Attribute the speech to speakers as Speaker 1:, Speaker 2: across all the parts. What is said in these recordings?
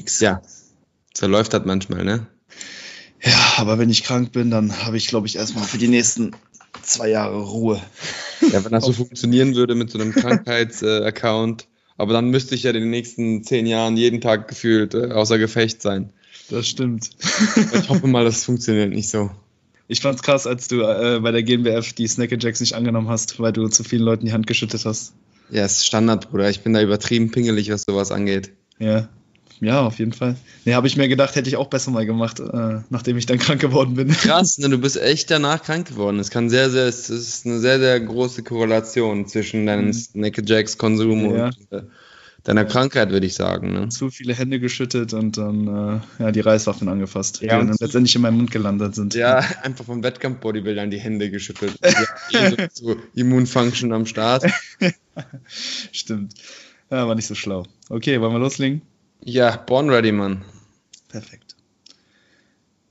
Speaker 1: nichts.
Speaker 2: Ja, so läuft das manchmal, ne?
Speaker 1: Ja, aber wenn ich krank bin, dann habe ich, glaube ich, erstmal für die nächsten zwei Jahre Ruhe.
Speaker 2: Ja, wenn das so funktionieren würde mit so einem Krankheitsaccount, aber dann müsste ich ja in den nächsten zehn Jahren jeden Tag gefühlt äh, außer Gefecht sein.
Speaker 1: Das stimmt.
Speaker 2: Ich hoffe mal, das funktioniert nicht so.
Speaker 1: Ich fand's krass, als du äh, bei der GmbF die Snack Jacks nicht angenommen hast, weil du zu vielen Leuten die Hand geschüttet hast.
Speaker 2: Ja, ist Standard, Bruder. Ich bin da übertrieben pingelig, was sowas angeht.
Speaker 1: Ja, ja, auf jeden Fall. Nee, habe ich mir gedacht, hätte ich auch besser mal gemacht, äh, nachdem ich dann krank geworden bin.
Speaker 2: Krass, ne, du bist echt danach krank geworden. Es kann sehr, sehr, es ist eine sehr, sehr große Korrelation zwischen deinem mhm. Snack Jacks Konsum ja. und äh, deiner Krankheit, würde ich sagen. Ne?
Speaker 1: Zu viele Hände geschüttet und dann äh, ja, die Reißwaffen angefasst, ja, die dann letztendlich in meinem Mund gelandet sind.
Speaker 2: Ja, einfach vom Wettkampf-Bodybuildern die Hände geschüttelt. so, so Immunfunction am Start.
Speaker 1: Stimmt. Ja, war nicht so schlau. Okay, wollen wir loslegen?
Speaker 2: Ja, born ready, Mann.
Speaker 1: Perfekt.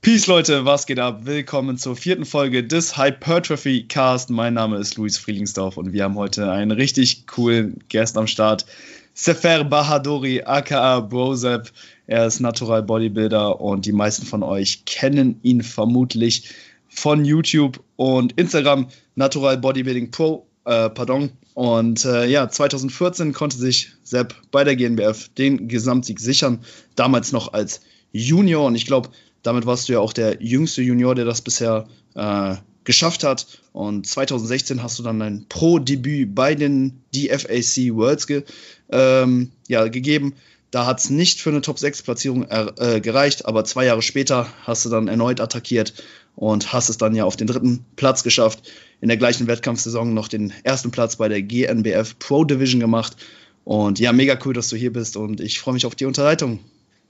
Speaker 1: Peace, Leute, was geht ab? Willkommen zur vierten Folge des Hypertrophy Cast. Mein Name ist Luis Frielingsdorf und wir haben heute einen richtig coolen Gast am Start. Sefer Bahadori, aka Brozep. Er ist Natural Bodybuilder und die meisten von euch kennen ihn vermutlich von YouTube und Instagram. Natural Bodybuilding Pro, äh, pardon. Und äh, ja, 2014 konnte sich Sepp bei der GNBF den Gesamtsieg sichern. Damals noch als Junior. Und ich glaube, damit warst du ja auch der jüngste Junior, der das bisher äh, geschafft hat. Und 2016 hast du dann dein Pro-Debüt bei den DFAC Worlds ge ähm, ja, gegeben. Da hat es nicht für eine Top-6-Platzierung äh, gereicht, aber zwei Jahre später hast du dann erneut attackiert und hast es dann ja auf den dritten Platz geschafft. In der gleichen Wettkampfsaison noch den ersten Platz bei der GNBF Pro Division gemacht. Und ja, mega cool, dass du hier bist und ich freue mich auf die Unterhaltung.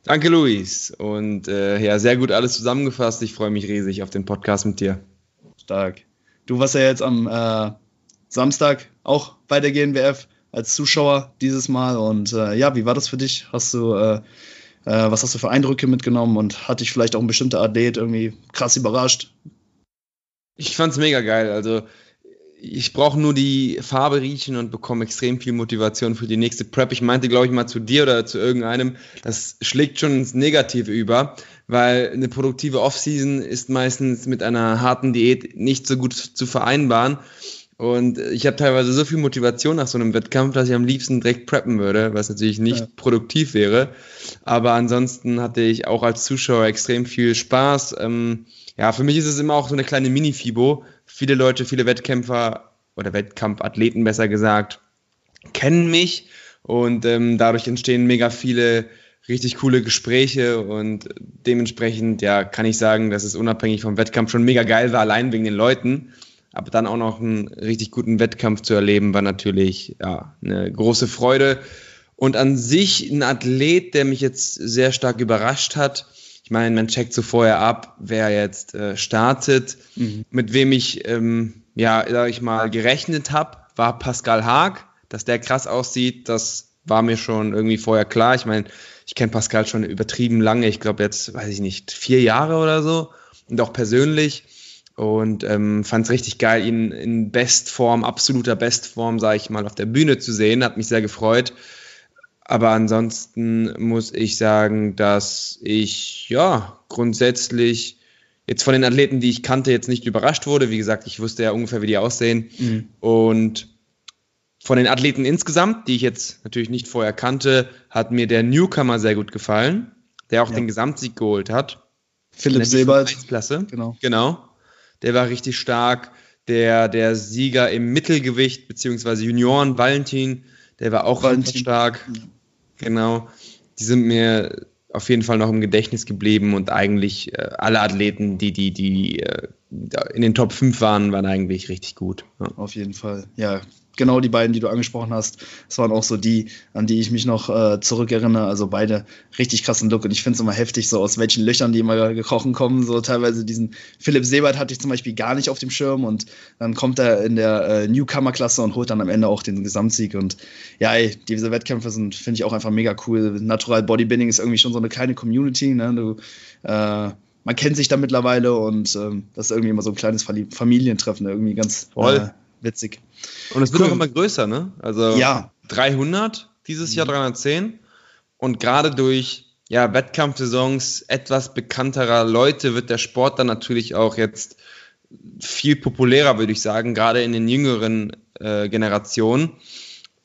Speaker 2: Danke, Luis. Und äh, ja, sehr gut alles zusammengefasst. Ich freue mich riesig auf den Podcast mit dir.
Speaker 1: Stark. Du warst ja jetzt am äh, Samstag auch bei der GNBF als Zuschauer dieses Mal. Und äh, ja, wie war das für dich? Hast du, äh, äh, was hast du für Eindrücke mitgenommen und hat dich vielleicht auch ein bestimmter Athlet irgendwie krass überrascht?
Speaker 2: Ich fand's mega geil. Also ich brauche nur die Farbe riechen und bekomme extrem viel Motivation für die nächste Prep. Ich meinte, glaube ich, mal zu dir oder zu irgendeinem, das schlägt schon ins Negative über, weil eine produktive Offseason ist meistens mit einer harten Diät nicht so gut zu vereinbaren. Und ich habe teilweise so viel Motivation nach so einem Wettkampf, dass ich am liebsten direkt preppen würde, was natürlich nicht ja. produktiv wäre. Aber ansonsten hatte ich auch als Zuschauer extrem viel Spaß. Ähm, ja, für mich ist es immer auch so eine kleine Mini-Fibo. Viele Leute, viele Wettkämpfer oder Wettkampfathleten besser gesagt, kennen mich und ähm, dadurch entstehen mega viele richtig coole Gespräche und dementsprechend, ja, kann ich sagen, dass es unabhängig vom Wettkampf schon mega geil war, allein wegen den Leuten. Aber dann auch noch einen richtig guten Wettkampf zu erleben, war natürlich ja, eine große Freude. Und an sich ein Athlet, der mich jetzt sehr stark überrascht hat. Ich meine, man checkt so vorher ab, wer jetzt äh, startet. Mhm. Mit wem ich, ähm, ja, sag ich mal, gerechnet habe, war Pascal Haag. Dass der krass aussieht, das war mir schon irgendwie vorher klar. Ich meine, ich kenne Pascal schon übertrieben lange. Ich glaube jetzt, weiß ich nicht, vier Jahre oder so. Und auch persönlich und ähm, fand es richtig geil, ihn in Bestform, absoluter Bestform, sage ich mal, auf der Bühne zu sehen. Hat mich sehr gefreut. Aber ansonsten muss ich sagen, dass ich ja grundsätzlich jetzt von den Athleten, die ich kannte, jetzt nicht überrascht wurde. Wie gesagt, ich wusste ja ungefähr, wie die aussehen. Mhm. Und von den Athleten insgesamt, die ich jetzt natürlich nicht vorher kannte, hat mir der Newcomer sehr gut gefallen, der auch ja. den Gesamtsieg geholt hat.
Speaker 1: Philipp Sebald.
Speaker 2: Genau. Genau der war richtig stark. Der, der Sieger im Mittelgewicht, beziehungsweise Junioren, Valentin, der war auch Valentin. stark. Genau. Die sind mir auf jeden Fall noch im Gedächtnis geblieben und eigentlich äh, alle Athleten, die, die, die äh, in den Top 5 waren, waren eigentlich richtig gut.
Speaker 1: Ja. Auf jeden Fall. Ja, genau die beiden, die du angesprochen hast, das waren auch so die, an die ich mich noch äh, zurückerinnere. Also beide richtig krassen Look. Und ich finde es immer heftig, so aus welchen Löchern die immer gekrochen kommen. So teilweise diesen Philipp Sebert hatte ich zum Beispiel gar nicht auf dem Schirm und dann kommt er in der äh, Newcomer-Klasse und holt dann am Ende auch den Gesamtsieg. Und ja, ey, diese Wettkämpfe sind, finde ich auch einfach mega cool. Natural Bodybuilding ist irgendwie schon so eine kleine Community. Ne? Du, äh, man kennt sich da mittlerweile und ähm, das ist irgendwie immer so ein kleines Familientreffen, irgendwie ganz äh, witzig.
Speaker 2: Und es wird cool. auch immer größer, ne? Also
Speaker 1: ja.
Speaker 2: 300 dieses Jahr 310 und gerade durch ja, Wettkampfsaisons etwas bekannterer Leute wird der Sport dann natürlich auch jetzt viel populärer, würde ich sagen, gerade in den jüngeren äh, Generationen.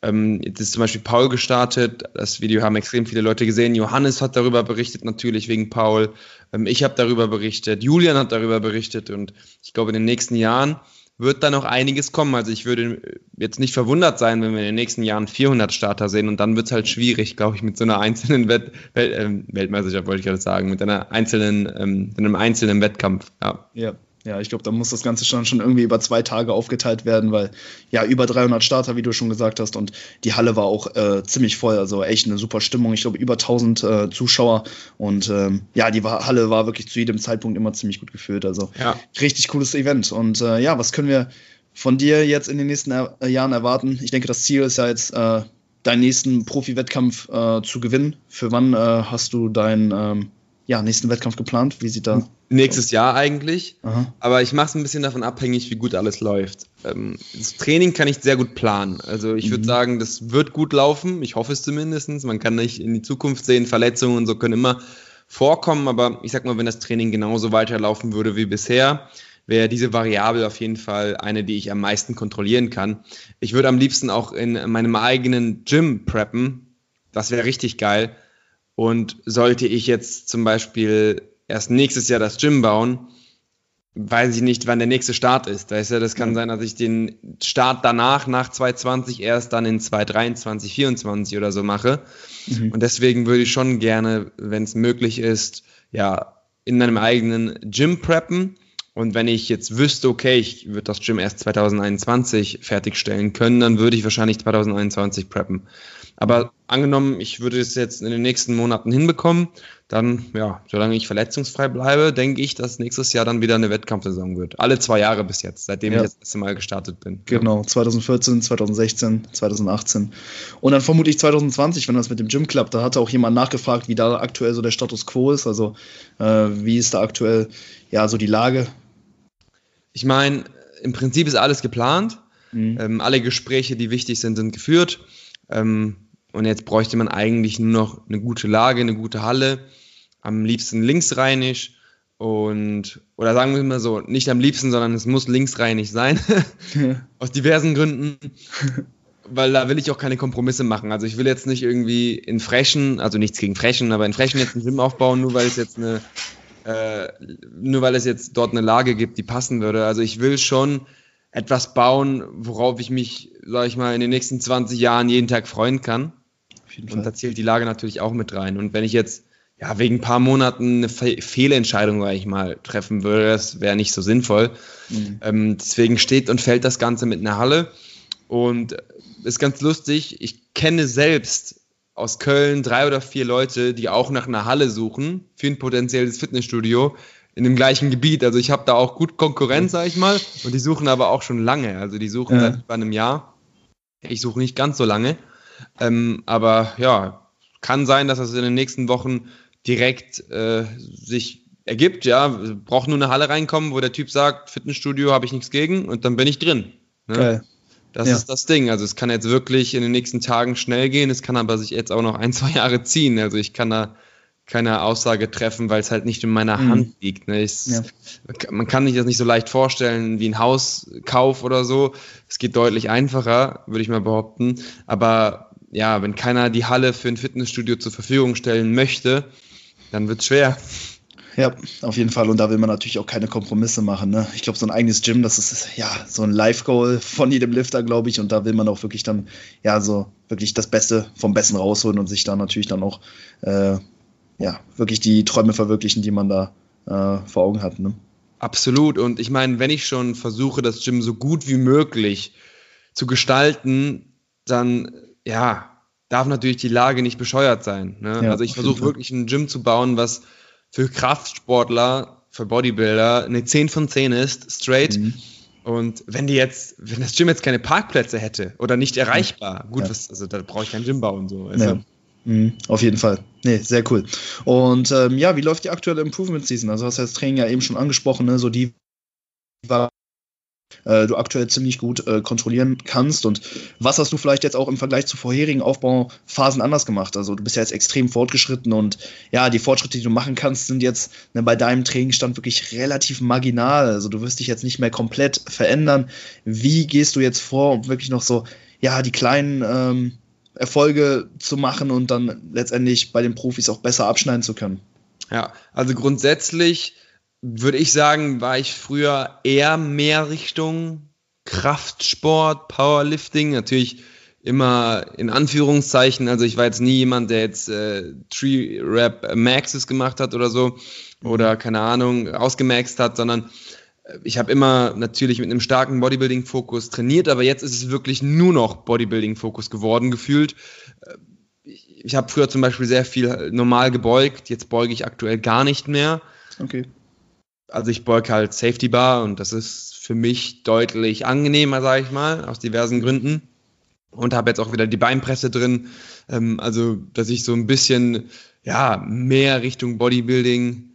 Speaker 2: Ähm, jetzt ist zum Beispiel Paul gestartet. Das Video haben extrem viele Leute gesehen. Johannes hat darüber berichtet, natürlich wegen Paul. Ähm, ich habe darüber berichtet. Julian hat darüber berichtet. Und ich glaube, in den nächsten Jahren wird da noch einiges kommen. Also ich würde jetzt nicht verwundert sein, wenn wir in den nächsten Jahren 400 Starter sehen und dann wird es halt schwierig, glaube ich, mit so einer einzelnen Welt, Welt äh, Weltmeisterschaft, wollte ich gerade sagen, mit einer einzelnen, ähm, einem einzelnen Wettkampf.
Speaker 1: Ja. ja. Ja, ich glaube, da muss das Ganze schon, schon irgendwie über zwei Tage aufgeteilt werden, weil ja, über 300 Starter, wie du schon gesagt hast, und die Halle war auch äh, ziemlich voll, also echt eine super Stimmung. Ich glaube, über 1000 äh, Zuschauer und ähm, ja, die Halle war wirklich zu jedem Zeitpunkt immer ziemlich gut gefüllt. Also ja. richtig cooles Event. Und äh, ja, was können wir von dir jetzt in den nächsten er äh, Jahren erwarten? Ich denke, das Ziel ist ja jetzt, äh, deinen nächsten Profi-Wettkampf äh, zu gewinnen. Für wann hast du deinen ähm, ja, nächsten Wettkampf geplant? Wie sieht da?
Speaker 2: Nächstes Jahr eigentlich. Aha. Aber ich mache es ein bisschen davon abhängig, wie gut alles läuft. Ähm, das Training kann ich sehr gut planen. Also ich würde mhm. sagen, das wird gut laufen. Ich hoffe es zumindest. Man kann nicht in die Zukunft sehen. Verletzungen und so können immer vorkommen. Aber ich sag mal, wenn das Training genauso weiterlaufen würde wie bisher, wäre diese Variable auf jeden Fall eine, die ich am meisten kontrollieren kann. Ich würde am liebsten auch in meinem eigenen Gym preppen. Das wäre richtig geil und sollte ich jetzt zum Beispiel erst nächstes Jahr das Gym bauen, weiß ich nicht, wann der nächste Start ist. Weißt du, das kann sein, dass ich den Start danach, nach 2020, erst dann in 2023, 2024 oder so mache. Mhm. Und deswegen würde ich schon gerne, wenn es möglich ist, ja, in einem eigenen Gym preppen. Und wenn ich jetzt wüsste, okay, ich würde das Gym erst 2021 fertigstellen können, dann würde ich wahrscheinlich 2021 preppen. Aber angenommen, ich würde es jetzt in den nächsten Monaten hinbekommen, dann, ja, solange ich verletzungsfrei bleibe, denke ich, dass nächstes Jahr dann wieder eine Wettkampfsaison wird. Alle zwei Jahre bis jetzt, seitdem ja. ich das erste Mal gestartet bin.
Speaker 1: Genau, 2014, 2016, 2018. Und dann vermutlich 2020, wenn das mit dem Gym klappt. Da hatte auch jemand nachgefragt, wie da aktuell so der Status quo ist. Also, äh, wie ist da aktuell, ja, so die Lage?
Speaker 2: Ich meine, im Prinzip ist alles geplant. Mhm. Ähm, alle Gespräche, die wichtig sind, sind geführt. Ähm, und jetzt bräuchte man eigentlich nur noch eine gute Lage, eine gute Halle, am liebsten linksrheinisch und, oder sagen wir mal so, nicht am liebsten, sondern es muss linksrheinig sein, aus diversen Gründen, weil da will ich auch keine Kompromisse machen. Also ich will jetzt nicht irgendwie in Frechen, also nichts gegen Frechen, aber in Frechen jetzt ein Gym aufbauen, nur weil es jetzt eine, äh, nur weil es jetzt dort eine Lage gibt, die passen würde. Also ich will schon etwas bauen, worauf ich mich, sag ich mal, in den nächsten 20 Jahren jeden Tag freuen kann und da zählt die Lage natürlich auch mit rein. Und wenn ich jetzt ja wegen ein paar Monaten eine Fe Fehlentscheidung, sage ich mal, treffen würde, das wäre nicht so sinnvoll. Mhm. Ähm, deswegen steht und fällt das Ganze mit einer Halle. Und ist ganz lustig, ich kenne selbst aus Köln drei oder vier Leute, die auch nach einer Halle suchen für ein potenzielles Fitnessstudio in dem gleichen Gebiet. Also ich habe da auch gut Konkurrenz, sage ich mal, und die suchen aber auch schon lange. Also die suchen ja. seit über einem Jahr. Ich suche nicht ganz so lange. Ähm, aber ja, kann sein, dass das in den nächsten Wochen direkt äh, sich ergibt. Ja, braucht nur eine Halle reinkommen, wo der Typ sagt, Fitnessstudio habe ich nichts gegen und dann bin ich drin. Ne? Geil. Das ja. ist das Ding. Also es kann jetzt wirklich in den nächsten Tagen schnell gehen, es kann aber sich jetzt auch noch ein, zwei Jahre ziehen. Also ich kann da keine Aussage treffen, weil es halt nicht in meiner mhm. Hand liegt. Ne? Ich, ja. Man kann sich das nicht so leicht vorstellen wie ein Hauskauf oder so. Es geht deutlich einfacher, würde ich mal behaupten. Aber ja, wenn keiner die Halle für ein Fitnessstudio zur Verfügung stellen möchte, dann wird es schwer.
Speaker 1: Ja, auf jeden Fall. Und da will man natürlich auch keine Kompromisse machen. Ne? Ich glaube, so ein eigenes Gym, das ist ja so ein Live-Goal von jedem Lifter, glaube ich. Und da will man auch wirklich dann, ja, so wirklich das Beste vom Besten rausholen und sich da natürlich dann auch äh, ja, wirklich die Träume verwirklichen, die man da äh, vor Augen hat. Ne?
Speaker 2: Absolut. Und ich meine, wenn ich schon versuche, das Gym so gut wie möglich zu gestalten, dann ja, darf natürlich die Lage nicht bescheuert sein. Ne? Ja, also ich versuche wirklich ein Gym zu bauen, was für Kraftsportler, für Bodybuilder eine 10 von 10 ist, straight. Mhm. Und wenn die jetzt, wenn das Gym jetzt keine Parkplätze hätte oder nicht erreichbar, gut, ja. was, also da brauche ich kein Gym bauen. So. Also,
Speaker 1: Mhm, auf jeden Fall. Nee, sehr cool. Und ähm, ja, wie läuft die aktuelle Improvement Season? Also hast du das Training ja eben schon angesprochen, ne? So die war äh, du aktuell ziemlich gut äh, kontrollieren kannst. Und was hast du vielleicht jetzt auch im Vergleich zu vorherigen Aufbauphasen anders gemacht? Also du bist ja jetzt extrem fortgeschritten und ja, die Fortschritte, die du machen kannst, sind jetzt ne, bei deinem Trainingsstand wirklich relativ marginal. Also du wirst dich jetzt nicht mehr komplett verändern. Wie gehst du jetzt vor, um wirklich noch so, ja, die kleinen ähm, Erfolge zu machen und dann letztendlich bei den Profis auch besser abschneiden zu können?
Speaker 2: Ja, also grundsätzlich würde ich sagen, war ich früher eher mehr Richtung Kraftsport, Powerlifting, natürlich immer in Anführungszeichen. Also ich war jetzt nie jemand, der jetzt äh, Tree Rap Maxes gemacht hat oder so oder keine Ahnung ausgemaxt hat, sondern äh, ich habe immer natürlich mit einem starken Bodybuilding-Fokus trainiert, aber jetzt ist es wirklich nur noch Bodybuilding-Fokus geworden gefühlt. Äh, ich habe früher zum Beispiel sehr viel normal gebeugt, jetzt beuge ich aktuell gar nicht mehr.
Speaker 1: Okay
Speaker 2: also ich beuge halt Safety Bar und das ist für mich deutlich angenehmer, sage ich mal, aus diversen Gründen. Und habe jetzt auch wieder die Beinpresse drin. Ähm, also, dass ich so ein bisschen ja, mehr Richtung Bodybuilding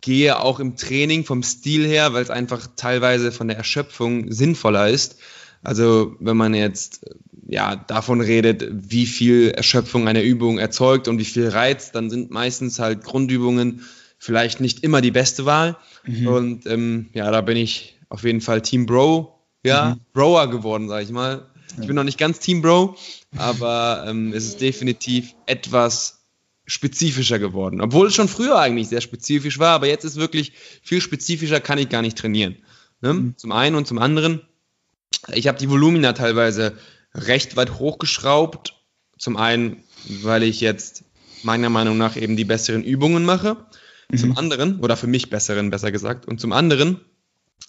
Speaker 2: gehe, auch im Training vom Stil her, weil es einfach teilweise von der Erschöpfung sinnvoller ist. Also, wenn man jetzt ja, davon redet, wie viel Erschöpfung eine Übung erzeugt und wie viel Reiz, dann sind meistens halt Grundübungen vielleicht nicht immer die beste Wahl. Mhm. Und ähm, ja, da bin ich auf jeden Fall Team Bro, ja, mhm. Broer geworden, sag ich mal. Ich bin noch nicht ganz Team Bro, aber ähm, es ist definitiv etwas spezifischer geworden. Obwohl es schon früher eigentlich sehr spezifisch war, aber jetzt ist wirklich viel spezifischer, kann ich gar nicht trainieren. Ne? Mhm. Zum einen und zum anderen, ich habe die Volumina teilweise recht weit hochgeschraubt. Zum einen, weil ich jetzt meiner Meinung nach eben die besseren Übungen mache. Mhm. Zum anderen, oder für mich besseren, besser gesagt, und zum anderen,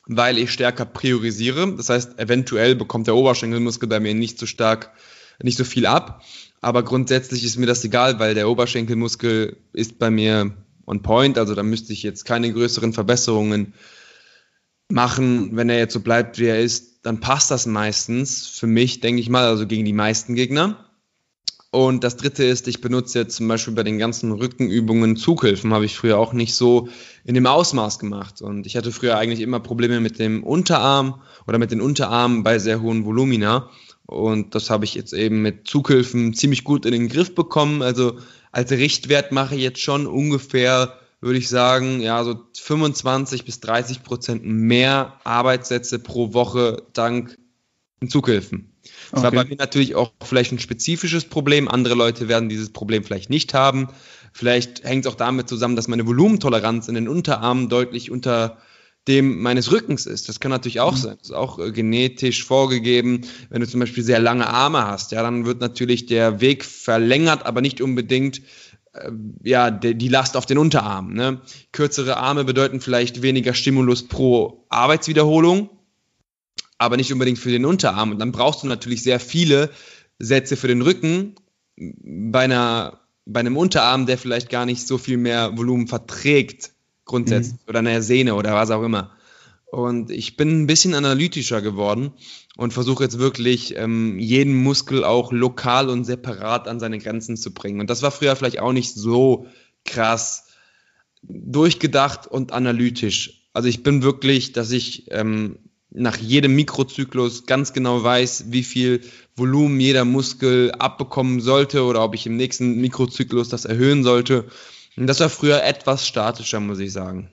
Speaker 2: weil ich stärker priorisiere. Das heißt, eventuell bekommt der Oberschenkelmuskel bei mir nicht so stark, nicht so viel ab. Aber grundsätzlich ist mir das egal, weil der Oberschenkelmuskel ist bei mir on point. Also da müsste ich jetzt keine größeren Verbesserungen machen. Wenn er jetzt so bleibt, wie er ist, dann passt das meistens für mich, denke ich mal, also gegen die meisten Gegner. Und das dritte ist, ich benutze jetzt zum Beispiel bei den ganzen Rückenübungen Zughilfen, habe ich früher auch nicht so in dem Ausmaß gemacht. Und ich hatte früher eigentlich immer Probleme mit dem Unterarm oder mit den Unterarmen bei sehr hohen Volumina. Und das habe ich jetzt eben mit Zughilfen ziemlich gut in den Griff bekommen. Also als Richtwert mache ich jetzt schon ungefähr, würde ich sagen, ja, so 25 bis 30 Prozent mehr Arbeitssätze pro Woche dank Zughilfen. Das okay. war bei mir natürlich auch vielleicht ein spezifisches Problem. Andere Leute werden dieses Problem vielleicht nicht haben. Vielleicht hängt es auch damit zusammen, dass meine Volumentoleranz in den Unterarmen deutlich unter dem meines Rückens ist. Das kann natürlich auch mhm. sein. Das ist auch äh, genetisch vorgegeben. Wenn du zum Beispiel sehr lange Arme hast, ja, dann wird natürlich der Weg verlängert, aber nicht unbedingt äh, ja, die, die Last auf den Unterarm. Ne? Kürzere Arme bedeuten vielleicht weniger Stimulus pro Arbeitswiederholung aber nicht unbedingt für den Unterarm. Und dann brauchst du natürlich sehr viele Sätze für den Rücken bei, einer, bei einem Unterarm, der vielleicht gar nicht so viel mehr Volumen verträgt, grundsätzlich, mhm. oder einer Sehne oder was auch immer. Und ich bin ein bisschen analytischer geworden und versuche jetzt wirklich ähm, jeden Muskel auch lokal und separat an seine Grenzen zu bringen. Und das war früher vielleicht auch nicht so krass durchgedacht und analytisch. Also ich bin wirklich, dass ich ähm, nach jedem Mikrozyklus ganz genau weiß, wie viel Volumen jeder Muskel abbekommen sollte oder ob ich im nächsten Mikrozyklus das erhöhen sollte. Das war früher etwas statischer, muss ich sagen.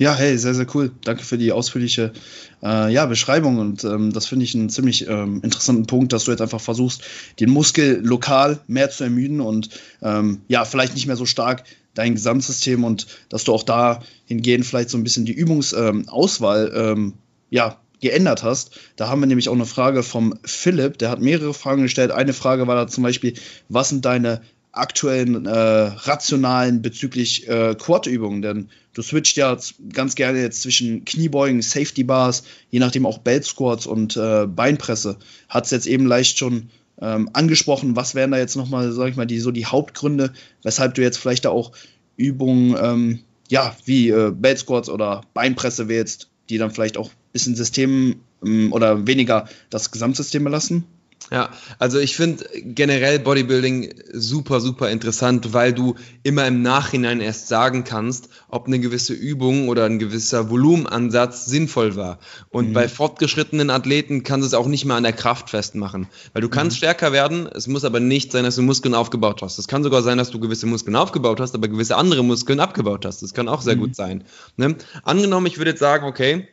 Speaker 1: Ja, hey, sehr, sehr cool. Danke für die ausführliche äh, ja, Beschreibung. Und ähm, das finde ich einen ziemlich ähm, interessanten Punkt, dass du jetzt einfach versuchst, den Muskel lokal mehr zu ermüden und ähm, ja, vielleicht nicht mehr so stark dein Gesamtsystem und dass du auch da hingehend vielleicht so ein bisschen die Übungsauswahl ähm, ja, geändert hast. Da haben wir nämlich auch eine Frage vom Philipp, der hat mehrere Fragen gestellt. Eine Frage war da zum Beispiel, was sind deine aktuellen äh, rationalen bezüglich äh, Quad-Übungen? Denn du switcht ja ganz gerne jetzt zwischen Kniebeugen, Safety Bars, je nachdem auch Belt Squats und äh, Beinpresse. Hat es jetzt eben leicht schon ähm, angesprochen. Was wären da jetzt nochmal, sag ich mal, die, so die Hauptgründe, weshalb du jetzt vielleicht da auch Übungen, ähm, ja, wie äh, Belt Squats oder Beinpresse wählst, die dann vielleicht auch ein bisschen System ähm, oder weniger das Gesamtsystem belassen?
Speaker 2: Ja, also ich finde generell Bodybuilding super, super interessant, weil du immer im Nachhinein erst sagen kannst, ob eine gewisse Übung oder ein gewisser Volumenansatz sinnvoll war. Und mhm. bei fortgeschrittenen Athleten kannst du es auch nicht mehr an der Kraft festmachen, weil du kannst mhm. stärker werden, es muss aber nicht sein, dass du Muskeln aufgebaut hast. Es kann sogar sein, dass du gewisse Muskeln aufgebaut hast, aber gewisse andere Muskeln abgebaut hast. Das kann auch sehr mhm. gut sein. Ne? Angenommen, ich würde jetzt sagen, okay,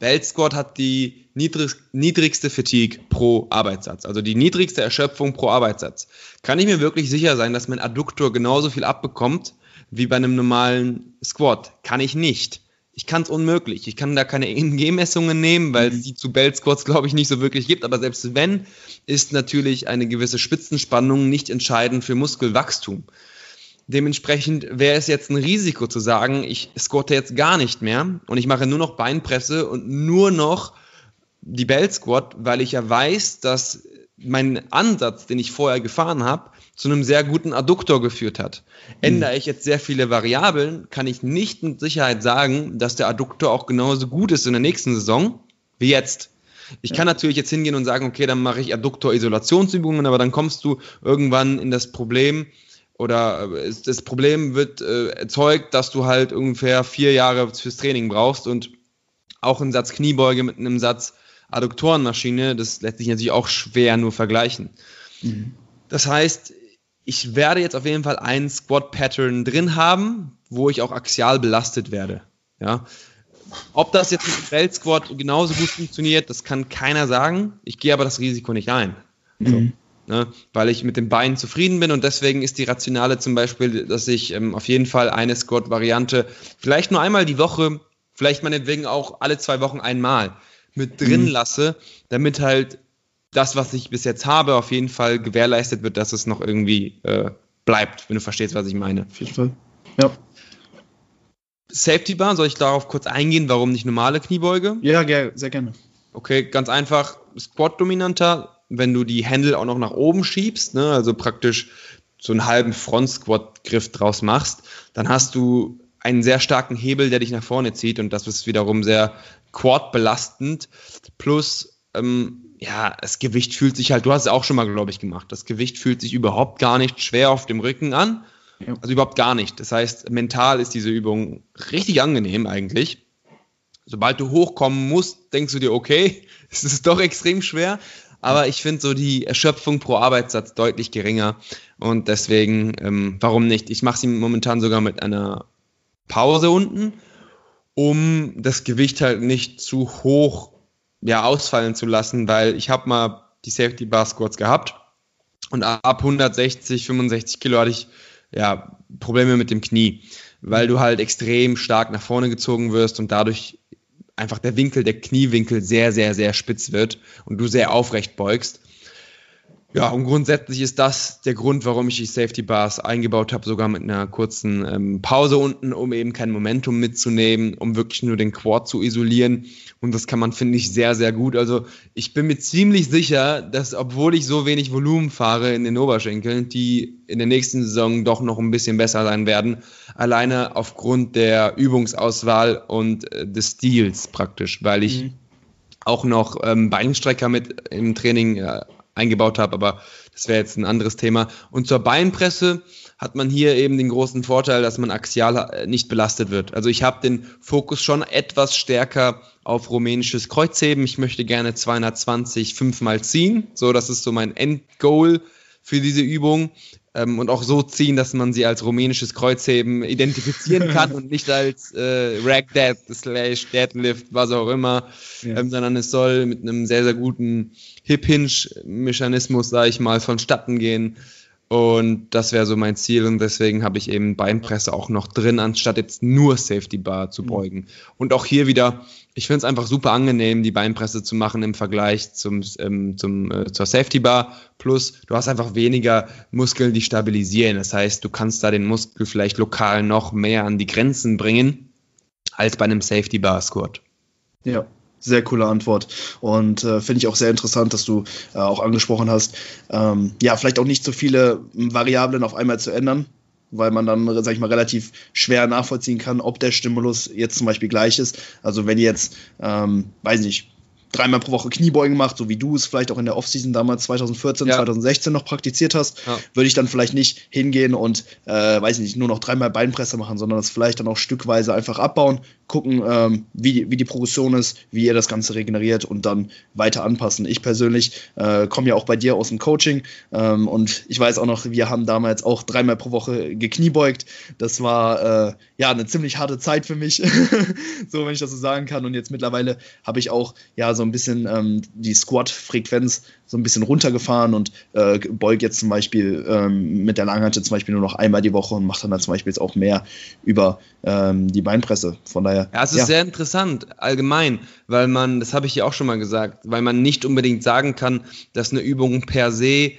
Speaker 2: Belt Squad hat die niedrig, niedrigste Fatigue pro Arbeitssatz, also die niedrigste Erschöpfung pro Arbeitssatz. Kann ich mir wirklich sicher sein, dass mein Adduktor genauso viel abbekommt wie bei einem normalen Squat? Kann ich nicht. Ich kann es unmöglich. Ich kann da keine EMG-Messungen nehmen, weil es mhm. die zu Belt Squats, glaube ich, nicht so wirklich gibt. Aber selbst wenn, ist natürlich eine gewisse Spitzenspannung nicht entscheidend für Muskelwachstum. Dementsprechend wäre es jetzt ein Risiko zu sagen, ich squatte jetzt gar nicht mehr und ich mache nur noch Beinpresse und nur noch die Bell Squat, weil ich ja weiß, dass mein Ansatz, den ich vorher gefahren habe, zu einem sehr guten Adduktor geführt hat. Ändere ich jetzt sehr viele Variablen, kann ich nicht mit Sicherheit sagen, dass der Adduktor auch genauso gut ist in der nächsten Saison wie jetzt. Ich kann natürlich jetzt hingehen und sagen, okay, dann mache ich Adduktor-Isolationsübungen, aber dann kommst du irgendwann in das Problem, oder äh, das Problem wird äh, erzeugt, dass du halt ungefähr vier Jahre fürs Training brauchst und auch einen Satz Kniebeuge mit einem Satz Adduktorenmaschine, das lässt sich natürlich auch schwer nur vergleichen. Mhm. Das heißt, ich werde jetzt auf jeden Fall einen Squat-Pattern drin haben, wo ich auch axial belastet werde. Ja. Ob das jetzt mit dem Belt Squat genauso gut funktioniert, das kann keiner sagen. Ich gehe aber das Risiko nicht ein. Mhm. So ne, weil ich mit den Beinen zufrieden bin und deswegen ist die Rationale zum Beispiel, dass ich ähm, auf jeden Fall eine Squat-Variante vielleicht nur einmal die Woche, vielleicht meinetwegen auch alle zwei Wochen einmal mit drin mhm. lasse, damit halt das, was ich bis jetzt habe, auf jeden Fall gewährleistet wird, dass es noch irgendwie äh, bleibt, wenn du verstehst, was ich meine.
Speaker 1: Auf jeden Fall. Ja.
Speaker 2: Safety Bar, soll ich darauf kurz eingehen, warum nicht normale Kniebeuge?
Speaker 1: Ja, sehr gerne.
Speaker 2: Okay, ganz einfach, Squat dominanter, wenn du die Händel auch noch nach oben schiebst, ne, also praktisch so einen halben Front-Squat-Griff draus machst, dann hast du einen sehr starken Hebel, der dich nach vorne zieht und das ist wiederum sehr quad-belastend. Plus, ähm, ja, das Gewicht fühlt sich halt, du hast es auch schon mal, glaube ich, gemacht, das Gewicht fühlt sich überhaupt gar nicht schwer auf dem Rücken an. Also überhaupt gar nicht. Das heißt, mental ist diese Übung richtig angenehm eigentlich. Sobald du hochkommen musst, denkst du dir, okay, es ist doch extrem schwer. Aber ich finde so die Erschöpfung pro Arbeitssatz deutlich geringer. Und deswegen, ähm, warum nicht? Ich mache sie momentan sogar mit einer Pause unten, um das Gewicht halt nicht zu hoch ja, ausfallen zu lassen, weil ich habe mal die Safety Bar Squats gehabt und ab 160, 65 Kilo hatte ich ja Probleme mit dem Knie, weil du halt extrem stark nach vorne gezogen wirst und dadurch einfach der Winkel, der Kniewinkel sehr, sehr, sehr spitz wird und du sehr aufrecht beugst. Ja, und grundsätzlich ist das der Grund, warum ich die Safety Bars eingebaut habe, sogar mit einer kurzen ähm, Pause unten, um eben kein Momentum mitzunehmen, um wirklich nur den Quad zu isolieren. Und das kann man, finde ich, sehr, sehr gut. Also ich bin mir ziemlich sicher, dass obwohl ich so wenig Volumen fahre in den Oberschenkeln, die in der nächsten Saison doch noch ein bisschen besser sein werden, alleine aufgrund der Übungsauswahl und äh, des Stils praktisch, weil ich mhm. auch noch ähm, Beinstrecker mit im Training äh, eingebaut habe, aber das wäre jetzt ein anderes Thema. Und zur Beinpresse hat man hier eben den großen Vorteil, dass man axial äh, nicht belastet wird. Also ich habe den Fokus schon etwas stärker auf rumänisches Kreuzheben. Ich möchte gerne 220 fünfmal ziehen. So, das ist so mein Endgoal für diese Übung. Ähm, und auch so ziehen, dass man sie als rumänisches Kreuzheben identifizieren kann und nicht als äh, Rack Dead slash Deadlift, was auch immer, ja. ähm, sondern es soll mit einem sehr, sehr guten Hip-Hinge-Mechanismus, sage ich mal, vonstatten gehen. Und das wäre so mein Ziel und deswegen habe ich eben Beinpresse auch noch drin, anstatt jetzt nur Safety Bar zu mhm. beugen. Und auch hier wieder, ich finde es einfach super angenehm, die Beinpresse zu machen im Vergleich zum, ähm, zum, äh, zur Safety Bar. Plus, du hast einfach weniger Muskeln, die stabilisieren. Das heißt, du kannst da den Muskel vielleicht lokal noch mehr an die Grenzen bringen als bei einem Safety Bar Squat.
Speaker 1: Ja, sehr coole Antwort und äh, finde ich auch sehr interessant, dass du äh, auch angesprochen hast, ähm, ja, vielleicht auch nicht so viele Variablen auf einmal zu ändern, weil man dann, sag ich mal, relativ schwer nachvollziehen kann, ob der Stimulus jetzt zum Beispiel gleich ist. Also wenn jetzt, ähm, weiß nicht, dreimal pro Woche Kniebeugen macht, so wie du es vielleicht auch in der Offseason damals 2014, ja. 2016 noch praktiziert hast, ja. würde ich dann vielleicht nicht hingehen und, äh, weiß ich nicht, nur noch dreimal Beinpresse machen, sondern das vielleicht dann auch stückweise einfach abbauen, gucken, ähm, wie, wie die Progression ist, wie ihr das Ganze regeneriert und dann weiter anpassen. Ich persönlich äh, komme ja auch bei dir aus dem Coaching ähm, und ich weiß auch noch, wir haben damals auch dreimal pro Woche gekniebeugt. Das war äh, ja eine ziemlich harte Zeit für mich, so wenn ich das so sagen kann. Und jetzt mittlerweile habe ich auch ja so ein bisschen ähm, die Squat-Frequenz so ein bisschen runtergefahren und äh, beug jetzt zum Beispiel ähm, mit der Langhantel zum Beispiel nur noch einmal die Woche und mache dann, dann zum Beispiel jetzt auch mehr über ähm, die Beinpresse. Von daher.
Speaker 2: Ja, es ist ja. sehr interessant, allgemein, weil man, das habe ich ja auch schon mal gesagt, weil man nicht unbedingt sagen kann, dass eine Übung per se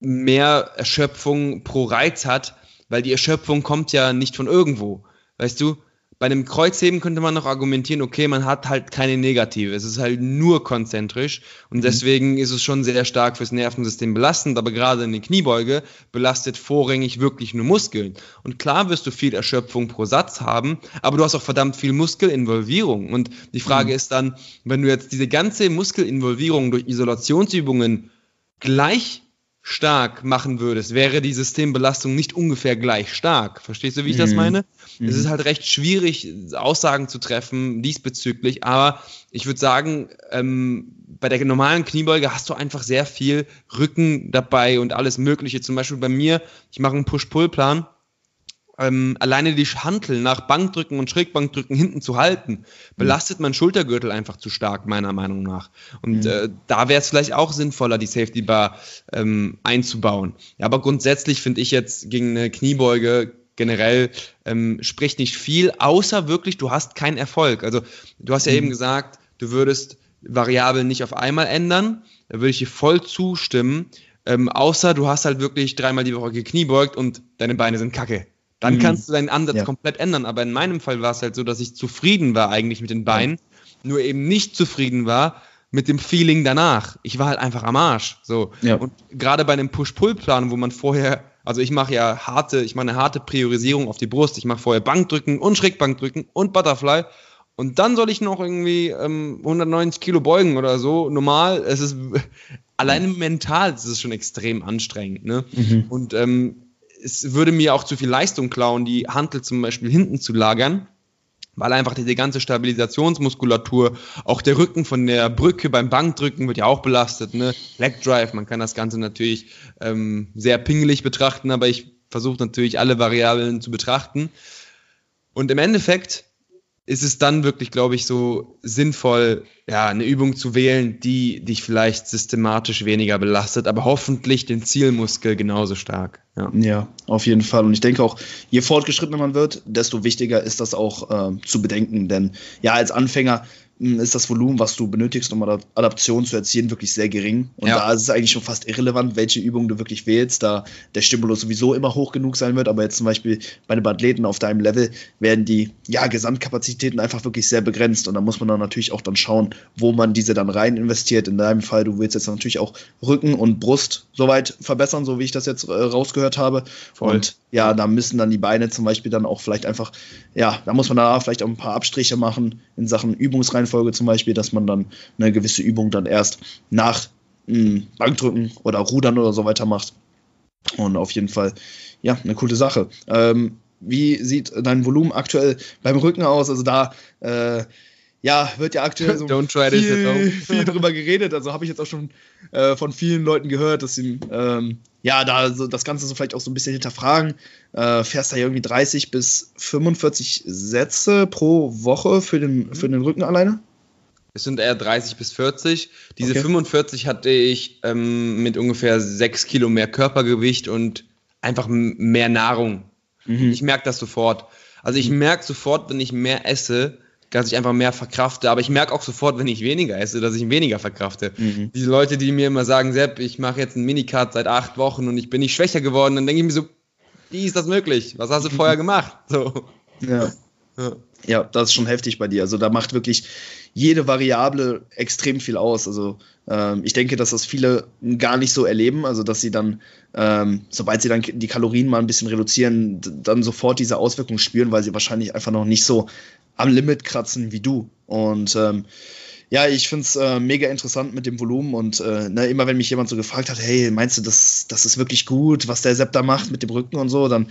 Speaker 2: mehr Erschöpfung pro Reiz hat, weil die Erschöpfung kommt ja nicht von irgendwo. Weißt du, bei einem Kreuzheben könnte man noch argumentieren, okay, man hat halt keine Negative. Es ist halt nur konzentrisch und mhm. deswegen ist es schon sehr stark fürs Nervensystem belastend, aber gerade in der Kniebeuge belastet vorrangig wirklich nur Muskeln. Und klar wirst du viel Erschöpfung pro Satz haben, aber du hast auch verdammt viel Muskelinvolvierung. Und die Frage mhm. ist dann, wenn du jetzt diese ganze Muskelinvolvierung durch Isolationsübungen gleich stark machen würdest, wäre die Systembelastung nicht ungefähr gleich stark. Verstehst du, wie ich mhm. das meine? Mhm. Es ist halt recht schwierig, Aussagen zu treffen diesbezüglich, aber ich würde sagen, ähm, bei der normalen Kniebeuge hast du einfach sehr viel Rücken dabei und alles Mögliche. Zum Beispiel bei mir, ich mache einen Push-Pull-Plan ähm, alleine die Hantel nach Bankdrücken und Schrägbankdrücken hinten zu halten, belastet mein Schultergürtel einfach zu stark, meiner Meinung nach. Und mhm. äh, da wäre es vielleicht auch sinnvoller, die Safety Bar ähm, einzubauen. Ja, aber grundsätzlich finde ich jetzt gegen eine Kniebeuge generell ähm, spricht nicht viel, außer wirklich, du hast keinen Erfolg. Also du hast ja mhm. eben gesagt, du würdest Variablen nicht auf einmal ändern. Da würde ich dir voll zustimmen. Ähm, außer du hast halt wirklich dreimal die Woche gekniebeugt und deine Beine sind kacke. Dann mhm. kannst du deinen Ansatz ja. komplett ändern. Aber in meinem Fall war es halt so, dass ich zufrieden war eigentlich mit den Beinen, ja. nur eben nicht zufrieden war mit dem Feeling danach. Ich war halt einfach am Arsch. So. Ja. Und gerade bei einem Push-Pull-Plan, wo man vorher, also ich mache ja harte, ich mache eine harte Priorisierung auf die Brust. Ich mache vorher Bankdrücken und Schrägbankdrücken und Butterfly. Und dann soll ich noch irgendwie ähm, 190 Kilo beugen oder so. Normal, es ist alleine mental ist es schon extrem anstrengend. Ne? Mhm. Und ähm, es würde mir auch zu viel Leistung klauen, die Hantel zum Beispiel hinten zu lagern, weil einfach diese ganze Stabilisationsmuskulatur, auch der Rücken von der Brücke beim Bankdrücken wird ja auch belastet, ne? Leg Drive, man kann das Ganze natürlich ähm, sehr pingelig betrachten, aber ich versuche natürlich alle Variablen zu betrachten. Und im Endeffekt ist es dann wirklich, glaube ich, so sinnvoll, ja, eine Übung zu wählen, die dich vielleicht systematisch weniger belastet, aber hoffentlich den Zielmuskel genauso stark.
Speaker 1: Ja, ja auf jeden Fall. Und ich denke auch, je fortgeschrittener man wird, desto wichtiger ist das auch äh, zu bedenken. Denn ja, als Anfänger ist das Volumen, was du benötigst, um Adaption zu erzielen, wirklich sehr gering. Und ja. da ist es eigentlich schon fast irrelevant, welche Übung du wirklich wählst, da der Stimulus sowieso immer hoch genug sein wird. Aber jetzt zum Beispiel bei den Athleten auf deinem Level werden die ja, Gesamtkapazitäten einfach wirklich sehr begrenzt. Und da muss man dann natürlich auch dann schauen, wo man diese dann rein investiert. In deinem Fall, du willst jetzt natürlich auch Rücken und Brust soweit verbessern, so wie ich das jetzt äh, rausgehört habe. Voll. Und ja, da müssen dann die Beine zum Beispiel dann auch vielleicht einfach, ja, da muss man da vielleicht auch ein paar Abstriche machen in Sachen Übungsreihenfolge zum Beispiel, dass man dann eine gewisse Übung dann erst nach mh, hm, Bankdrücken oder Rudern oder so weiter macht. Und auf jeden Fall, ja, eine coole Sache. Ähm, wie sieht dein Volumen aktuell beim Rücken aus? Also da äh, ja, wird ja aktuell so viel, viel drüber geredet. Also habe ich jetzt auch schon äh, von vielen Leuten gehört, dass sie ähm, ja da so das Ganze so vielleicht auch so ein bisschen hinterfragen. Äh, fährst da irgendwie 30 bis 45 Sätze pro Woche für den, mhm. für den Rücken alleine?
Speaker 2: Es sind eher 30 bis 40. Diese okay. 45 hatte ich ähm, mit ungefähr 6 Kilo mehr Körpergewicht und einfach mehr Nahrung. Mhm. Ich merke das sofort. Also ich mhm. merke sofort, wenn ich mehr esse, dass ich einfach mehr verkrafte. Aber ich merke auch sofort, wenn ich weniger esse, dass ich weniger verkrafte. Mhm. Diese Leute, die mir immer sagen, Sepp, ich mache jetzt einen Minicard seit acht Wochen und ich bin nicht schwächer geworden, dann denke ich mir so, wie ist das möglich? Was hast du vorher gemacht? So.
Speaker 1: Ja. ja. Ja, das ist schon heftig bei dir. Also da macht wirklich jede Variable extrem viel aus. Also ähm, ich denke, dass das viele gar nicht so erleben. Also dass sie dann, ähm, sobald sie dann die Kalorien mal ein bisschen reduzieren, dann sofort diese Auswirkungen spüren, weil sie wahrscheinlich einfach noch nicht so am Limit kratzen wie du. Und ähm, Ja, ich finde es äh, mega interessant mit dem Volumen und äh, ne, immer wenn mich jemand so gefragt hat, hey, meinst du, das, das ist wirklich gut, was der Sepp da macht mit dem Rücken und so, dann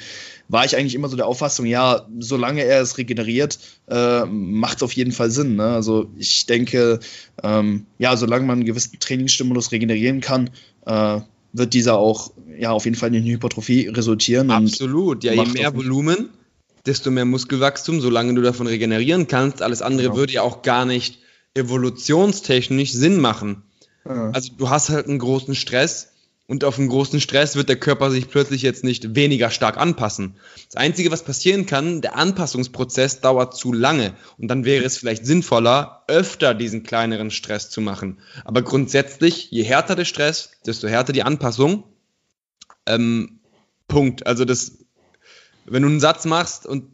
Speaker 1: war ich eigentlich immer so der Auffassung, ja, solange er es regeneriert, äh, macht es auf jeden Fall Sinn. Ne? Also ich denke, ähm, ja, solange man einen gewissen Trainingsstimulus regenerieren kann, äh, wird dieser auch ja auf jeden Fall in eine Hypertrophie resultieren.
Speaker 2: Absolut, ja, je mehr Volumen, desto mehr Muskelwachstum, solange du davon regenerieren kannst. Alles andere genau. würde ja auch gar nicht evolutionstechnisch Sinn machen. Ja. Also du hast halt einen großen Stress und auf einen großen Stress wird der Körper sich plötzlich jetzt nicht weniger stark anpassen. Das Einzige, was passieren kann, der Anpassungsprozess dauert zu lange und dann wäre es vielleicht sinnvoller, öfter diesen kleineren Stress zu machen. Aber grundsätzlich, je härter der Stress, desto härter die Anpassung. Ähm, Punkt. Also das, wenn du einen Satz machst und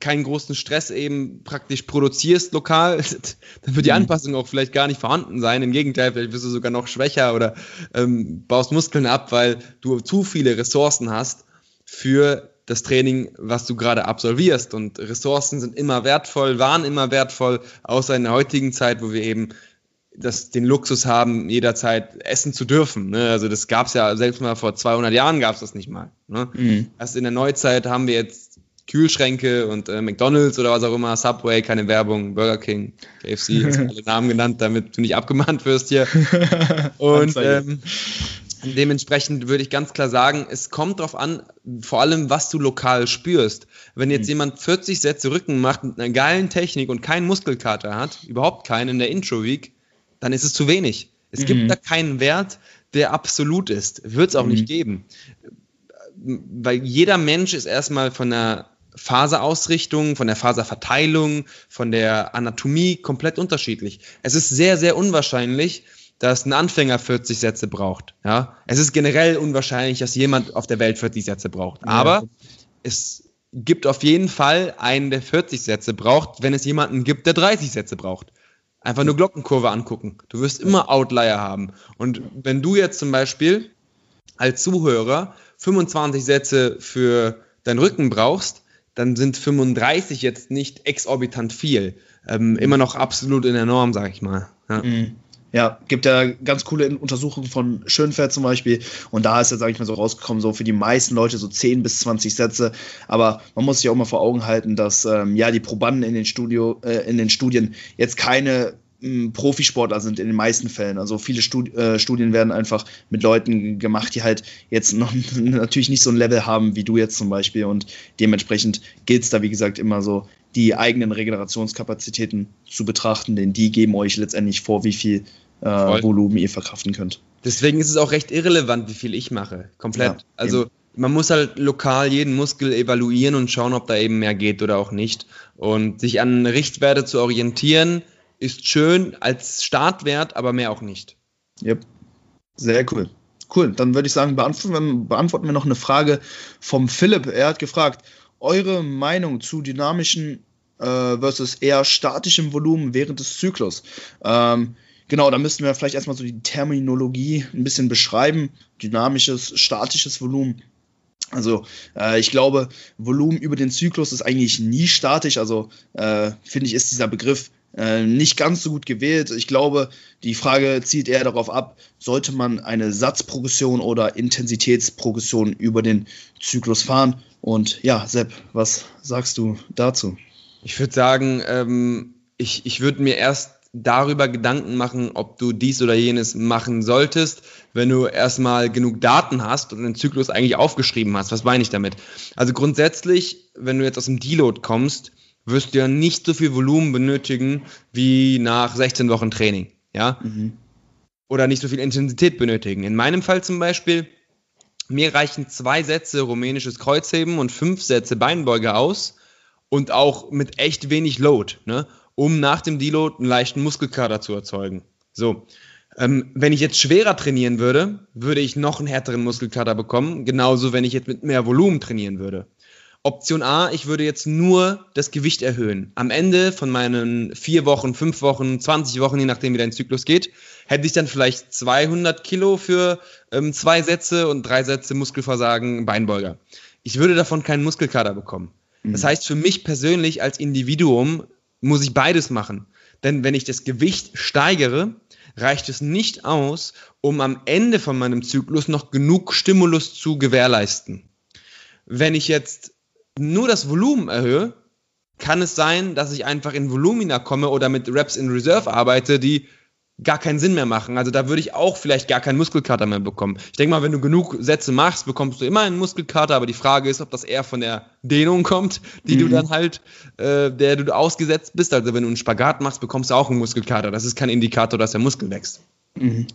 Speaker 2: keinen großen Stress eben praktisch produzierst lokal, dann wird die mhm. Anpassung auch vielleicht gar nicht vorhanden sein. Im Gegenteil, vielleicht wirst du sogar noch schwächer oder ähm, baust Muskeln ab, weil du zu viele Ressourcen hast für das Training, was du gerade absolvierst. Und Ressourcen sind immer wertvoll, waren immer wertvoll, außer in der heutigen Zeit, wo wir eben das, den Luxus haben, jederzeit essen zu dürfen. Ne? Also das gab es ja selbst mal vor 200 Jahren gab es das nicht mal. Ne? Mhm. Erst in der Neuzeit haben wir jetzt Kühlschränke und äh, McDonalds oder was auch immer, Subway, keine Werbung, Burger King, KFC, jetzt alle Namen genannt, damit du nicht abgemahnt wirst hier. Und ähm, dementsprechend würde ich ganz klar sagen, es kommt darauf an, vor allem, was du lokal spürst. Wenn jetzt mhm. jemand 40 Sätze Rücken macht mit einer geilen Technik und keinen Muskelkater hat, überhaupt keinen in der Intro-Week, dann ist es zu wenig. Es mhm. gibt da keinen Wert, der absolut ist. Wird es auch mhm. nicht geben weil jeder Mensch ist erstmal von der Faserausrichtung, von der Faserverteilung, von der Anatomie komplett unterschiedlich. Es ist sehr, sehr unwahrscheinlich, dass ein Anfänger 40 Sätze braucht. Ja? Es ist generell unwahrscheinlich, dass jemand auf der Welt 40 Sätze braucht. Aber ja. es gibt auf jeden Fall einen, der 40 Sätze braucht, wenn es jemanden gibt, der 30 Sätze braucht. Einfach nur Glockenkurve angucken. Du wirst immer Outlier haben. Und wenn du jetzt zum Beispiel als Zuhörer 25 Sätze für deinen Rücken brauchst, dann sind 35 jetzt nicht exorbitant viel. Ähm, immer noch absolut in der Norm, sag ich mal.
Speaker 1: Ja. Mhm. Ja, gibt ja ganz coole Untersuchungen von Schönfeld zum Beispiel. Und da ist ja, sag ich mal, so rausgekommen, so für die meisten Leute so 10 bis 20 Sätze. Aber man muss sich auch mal vor Augen halten, dass ähm, ja die Probanden in den, Studio, äh, in den Studien jetzt keine Profisportler sind in den meisten Fällen. Also viele Studi äh, Studien werden einfach mit Leuten gemacht, die halt jetzt noch natürlich nicht so ein Level haben wie du jetzt zum Beispiel. Und dementsprechend gilt es da, wie gesagt, immer so, die eigenen Regenerationskapazitäten zu betrachten, denn die geben euch letztendlich vor, wie viel äh, Volumen ihr verkraften könnt.
Speaker 2: Deswegen ist es auch recht irrelevant, wie viel ich mache. Komplett. Ja, also man muss halt lokal jeden Muskel evaluieren und schauen, ob da eben mehr geht oder auch nicht. Und sich an Richtwerte zu orientieren, ist schön als Startwert, aber mehr auch nicht.
Speaker 1: Yep. Sehr cool. Cool, dann würde ich sagen, beantworten wir, beantworten wir noch eine Frage vom Philipp. Er hat gefragt, eure Meinung zu dynamischen äh, versus eher statischem Volumen während des Zyklus. Ähm, genau, da müssten wir vielleicht erstmal so die Terminologie ein bisschen beschreiben. Dynamisches, statisches Volumen. Also äh, ich glaube, Volumen über den Zyklus ist eigentlich nie statisch. Also äh, finde ich, ist dieser Begriff äh, nicht ganz so gut gewählt. Ich glaube, die Frage zielt eher darauf ab, sollte man eine Satzprogression oder Intensitätsprogression über den Zyklus fahren? Und ja, Sepp, was sagst du dazu?
Speaker 2: Ich würde sagen, ähm, ich, ich würde mir erst darüber Gedanken machen, ob du dies oder jenes machen solltest, wenn du erstmal genug Daten hast und den Zyklus eigentlich aufgeschrieben hast. Was meine ich damit? Also grundsätzlich, wenn du jetzt aus dem Deload kommst, wirst du ja nicht so viel Volumen benötigen wie nach 16 Wochen Training, ja? Mhm. Oder nicht so viel Intensität benötigen. In meinem Fall zum Beispiel, mir reichen zwei Sätze rumänisches Kreuzheben und fünf Sätze Beinbeuge aus und auch mit echt wenig Load, ne? Um nach dem Deload einen leichten Muskelkater zu erzeugen. So. Ähm, wenn ich jetzt schwerer trainieren würde, würde ich noch einen härteren Muskelkater bekommen. Genauso, wenn ich jetzt mit mehr Volumen trainieren würde. Option A, ich würde jetzt nur das Gewicht erhöhen. Am Ende von meinen vier Wochen, fünf Wochen, 20 Wochen, je nachdem wie dein Zyklus geht, hätte ich dann vielleicht 200 Kilo für ähm, zwei Sätze und drei Sätze Muskelversagen, Beinbeuger. Ich würde davon keinen Muskelkater bekommen. Mhm. Das heißt, für mich persönlich als Individuum muss ich beides machen. Denn wenn ich das Gewicht steigere, reicht es nicht aus, um am Ende von meinem Zyklus noch genug Stimulus zu gewährleisten. Wenn ich jetzt nur das Volumen erhöhe, kann es sein, dass ich einfach in Volumina komme oder mit Reps in Reserve arbeite, die gar keinen Sinn mehr machen. Also da würde ich auch vielleicht gar keinen Muskelkater mehr bekommen. Ich denke mal, wenn du genug Sätze machst, bekommst du immer einen Muskelkater, aber die Frage ist, ob das eher von der Dehnung kommt, die mhm. du dann halt, äh, der du ausgesetzt bist. Also wenn du einen Spagat machst, bekommst du auch einen Muskelkater. Das ist kein Indikator, dass der Muskel wächst. Mhm.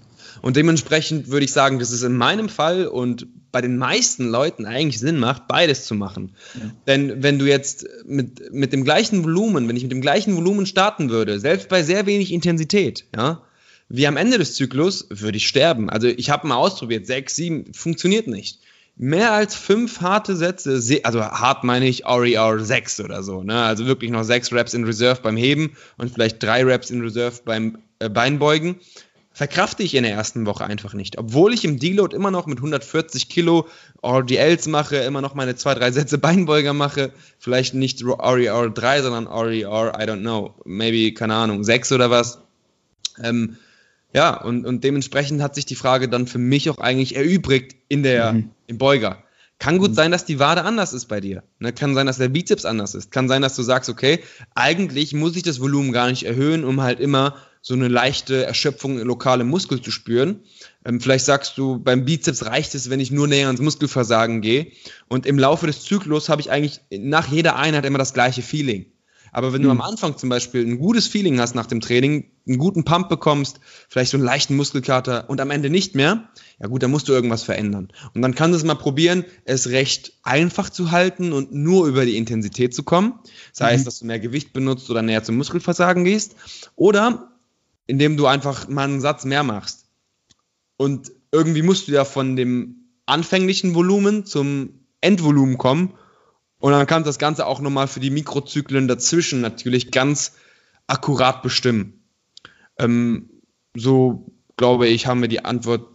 Speaker 2: Und dementsprechend würde ich sagen, dass es in meinem Fall und bei den meisten Leuten eigentlich Sinn macht, beides zu machen. Ja. Denn wenn du jetzt mit, mit dem gleichen Volumen, wenn ich mit dem gleichen Volumen starten würde, selbst bei sehr wenig Intensität, ja, wie am Ende des Zyklus würde ich sterben. Also ich habe mal ausprobiert, sechs, sieben, funktioniert nicht. Mehr als fünf harte Sätze, also hart meine ich RER 6 oder so, ne? also wirklich noch sechs Reps in Reserve beim Heben und vielleicht drei Reps in Reserve beim äh, Beinbeugen, verkrafte ich in der ersten Woche einfach nicht. Obwohl ich im Deload immer noch mit 140 Kilo RDLs mache, immer noch meine zwei, drei Sätze Beinbeuger mache, vielleicht nicht RER 3, sondern RER, I don't know, maybe, keine Ahnung, 6 oder was. Ähm, ja, und, und dementsprechend hat sich die Frage dann für mich auch eigentlich erübrigt in der, mhm. im Beuger. Kann gut mhm. sein, dass die Wade anders ist bei dir. Ne? Kann sein, dass der Bizeps anders ist. Kann sein, dass du sagst, okay, eigentlich muss ich das Volumen gar nicht erhöhen, um halt immer so eine leichte Erschöpfung in lokale Muskel zu spüren. Ähm, vielleicht sagst du, beim Bizeps reicht es, wenn ich nur näher ans Muskelversagen gehe. Und im Laufe des Zyklus habe ich eigentlich nach jeder Einheit immer das gleiche Feeling. Aber wenn du am hm. Anfang zum Beispiel ein gutes Feeling hast nach dem Training, einen guten Pump bekommst, vielleicht so einen leichten Muskelkater und am Ende nicht mehr, ja gut, dann musst du irgendwas verändern. Und dann kannst du es mal probieren, es recht einfach zu halten und nur über die Intensität zu kommen. Sei mhm. es, dass du mehr Gewicht benutzt oder näher zum Muskelversagen gehst. Oder indem du einfach mal einen Satz mehr machst. Und irgendwie musst du ja von dem anfänglichen Volumen zum Endvolumen kommen und dann kannst du das Ganze auch nochmal für die Mikrozyklen dazwischen natürlich ganz akkurat bestimmen. Ähm, so glaube ich, haben wir die Antwort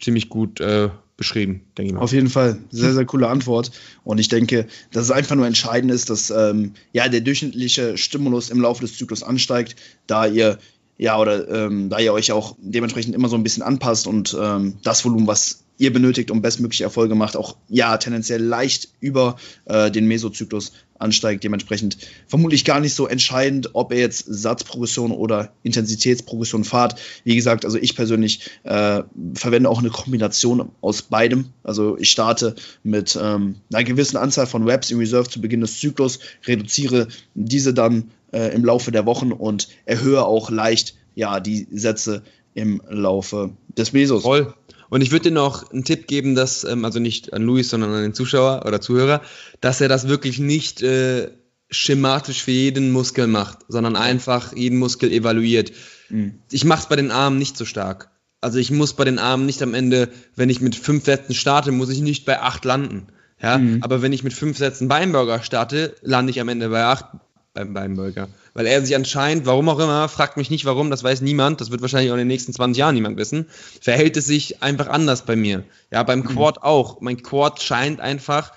Speaker 2: ziemlich gut äh, beschrieben,
Speaker 1: denke ich mal. Auf jeden Fall, sehr, sehr coole Antwort. Und ich denke, dass es einfach nur entscheidend ist, dass ähm, ja, der durchschnittliche Stimulus im Laufe des Zyklus ansteigt, da ihr ja, oder ähm, da ihr euch auch dementsprechend immer so ein bisschen anpasst und ähm, das Volumen, was ihr benötigt, um bestmögliche Erfolge macht, auch ja tendenziell leicht über äh, den Mesozyklus ansteigt. Dementsprechend vermutlich gar nicht so entscheidend, ob ihr jetzt Satzprogression oder Intensitätsprogression fahrt. Wie gesagt, also ich persönlich äh, verwende auch eine Kombination aus beidem. Also ich starte mit ähm, einer gewissen Anzahl von Reps in Reserve zu Beginn des Zyklus, reduziere diese dann äh, im Laufe der Wochen und erhöhe auch leicht ja die Sätze im Laufe des Mesos.
Speaker 2: Voll. Und ich würde dir noch einen Tipp geben, dass, ähm, also nicht an Luis, sondern an den Zuschauer oder Zuhörer, dass er das wirklich nicht äh, schematisch für jeden Muskel macht, sondern einfach jeden Muskel evaluiert. Mhm. Ich mache es bei den Armen nicht so stark. Also ich muss bei den Armen nicht am Ende, wenn ich mit fünf Sätzen starte, muss ich nicht bei acht landen. Ja, mhm. aber wenn ich mit fünf Sätzen Beinburger starte, lande ich am Ende bei acht beim Beinburger weil er sich anscheinend, warum auch immer, fragt mich nicht warum, das weiß niemand, das wird wahrscheinlich auch in den nächsten 20 Jahren niemand wissen, verhält es sich einfach anders bei mir. Ja, beim mhm. Quad auch. Mein Quad scheint einfach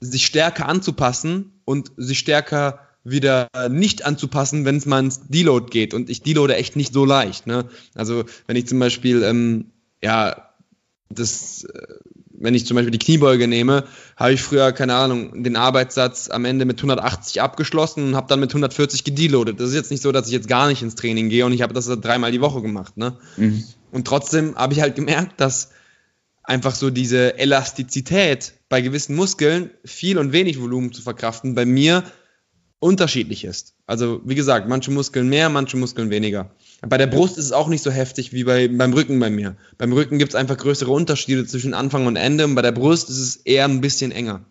Speaker 2: sich stärker anzupassen und sich stärker wieder nicht anzupassen, wenn es mal ins Deload geht. Und ich deloade echt nicht so leicht. Ne? Also wenn ich zum Beispiel ähm, ja das äh, wenn ich zum Beispiel die Kniebeuge nehme, habe ich früher, keine Ahnung, den Arbeitssatz am Ende mit 180 abgeschlossen und habe dann mit 140 gedeloadet. Das ist jetzt nicht so, dass ich jetzt gar nicht ins Training gehe und ich habe das dreimal die Woche gemacht. Ne? Mhm. Und trotzdem habe ich halt gemerkt, dass einfach so diese Elastizität bei gewissen Muskeln, viel und wenig Volumen zu verkraften, bei mir unterschiedlich ist. Also wie gesagt, manche Muskeln mehr, manche Muskeln weniger. Bei der Brust ist es auch nicht so heftig wie bei, beim Rücken bei mir. Beim Rücken gibt es einfach größere Unterschiede zwischen Anfang und Ende und bei der Brust ist es eher ein bisschen enger.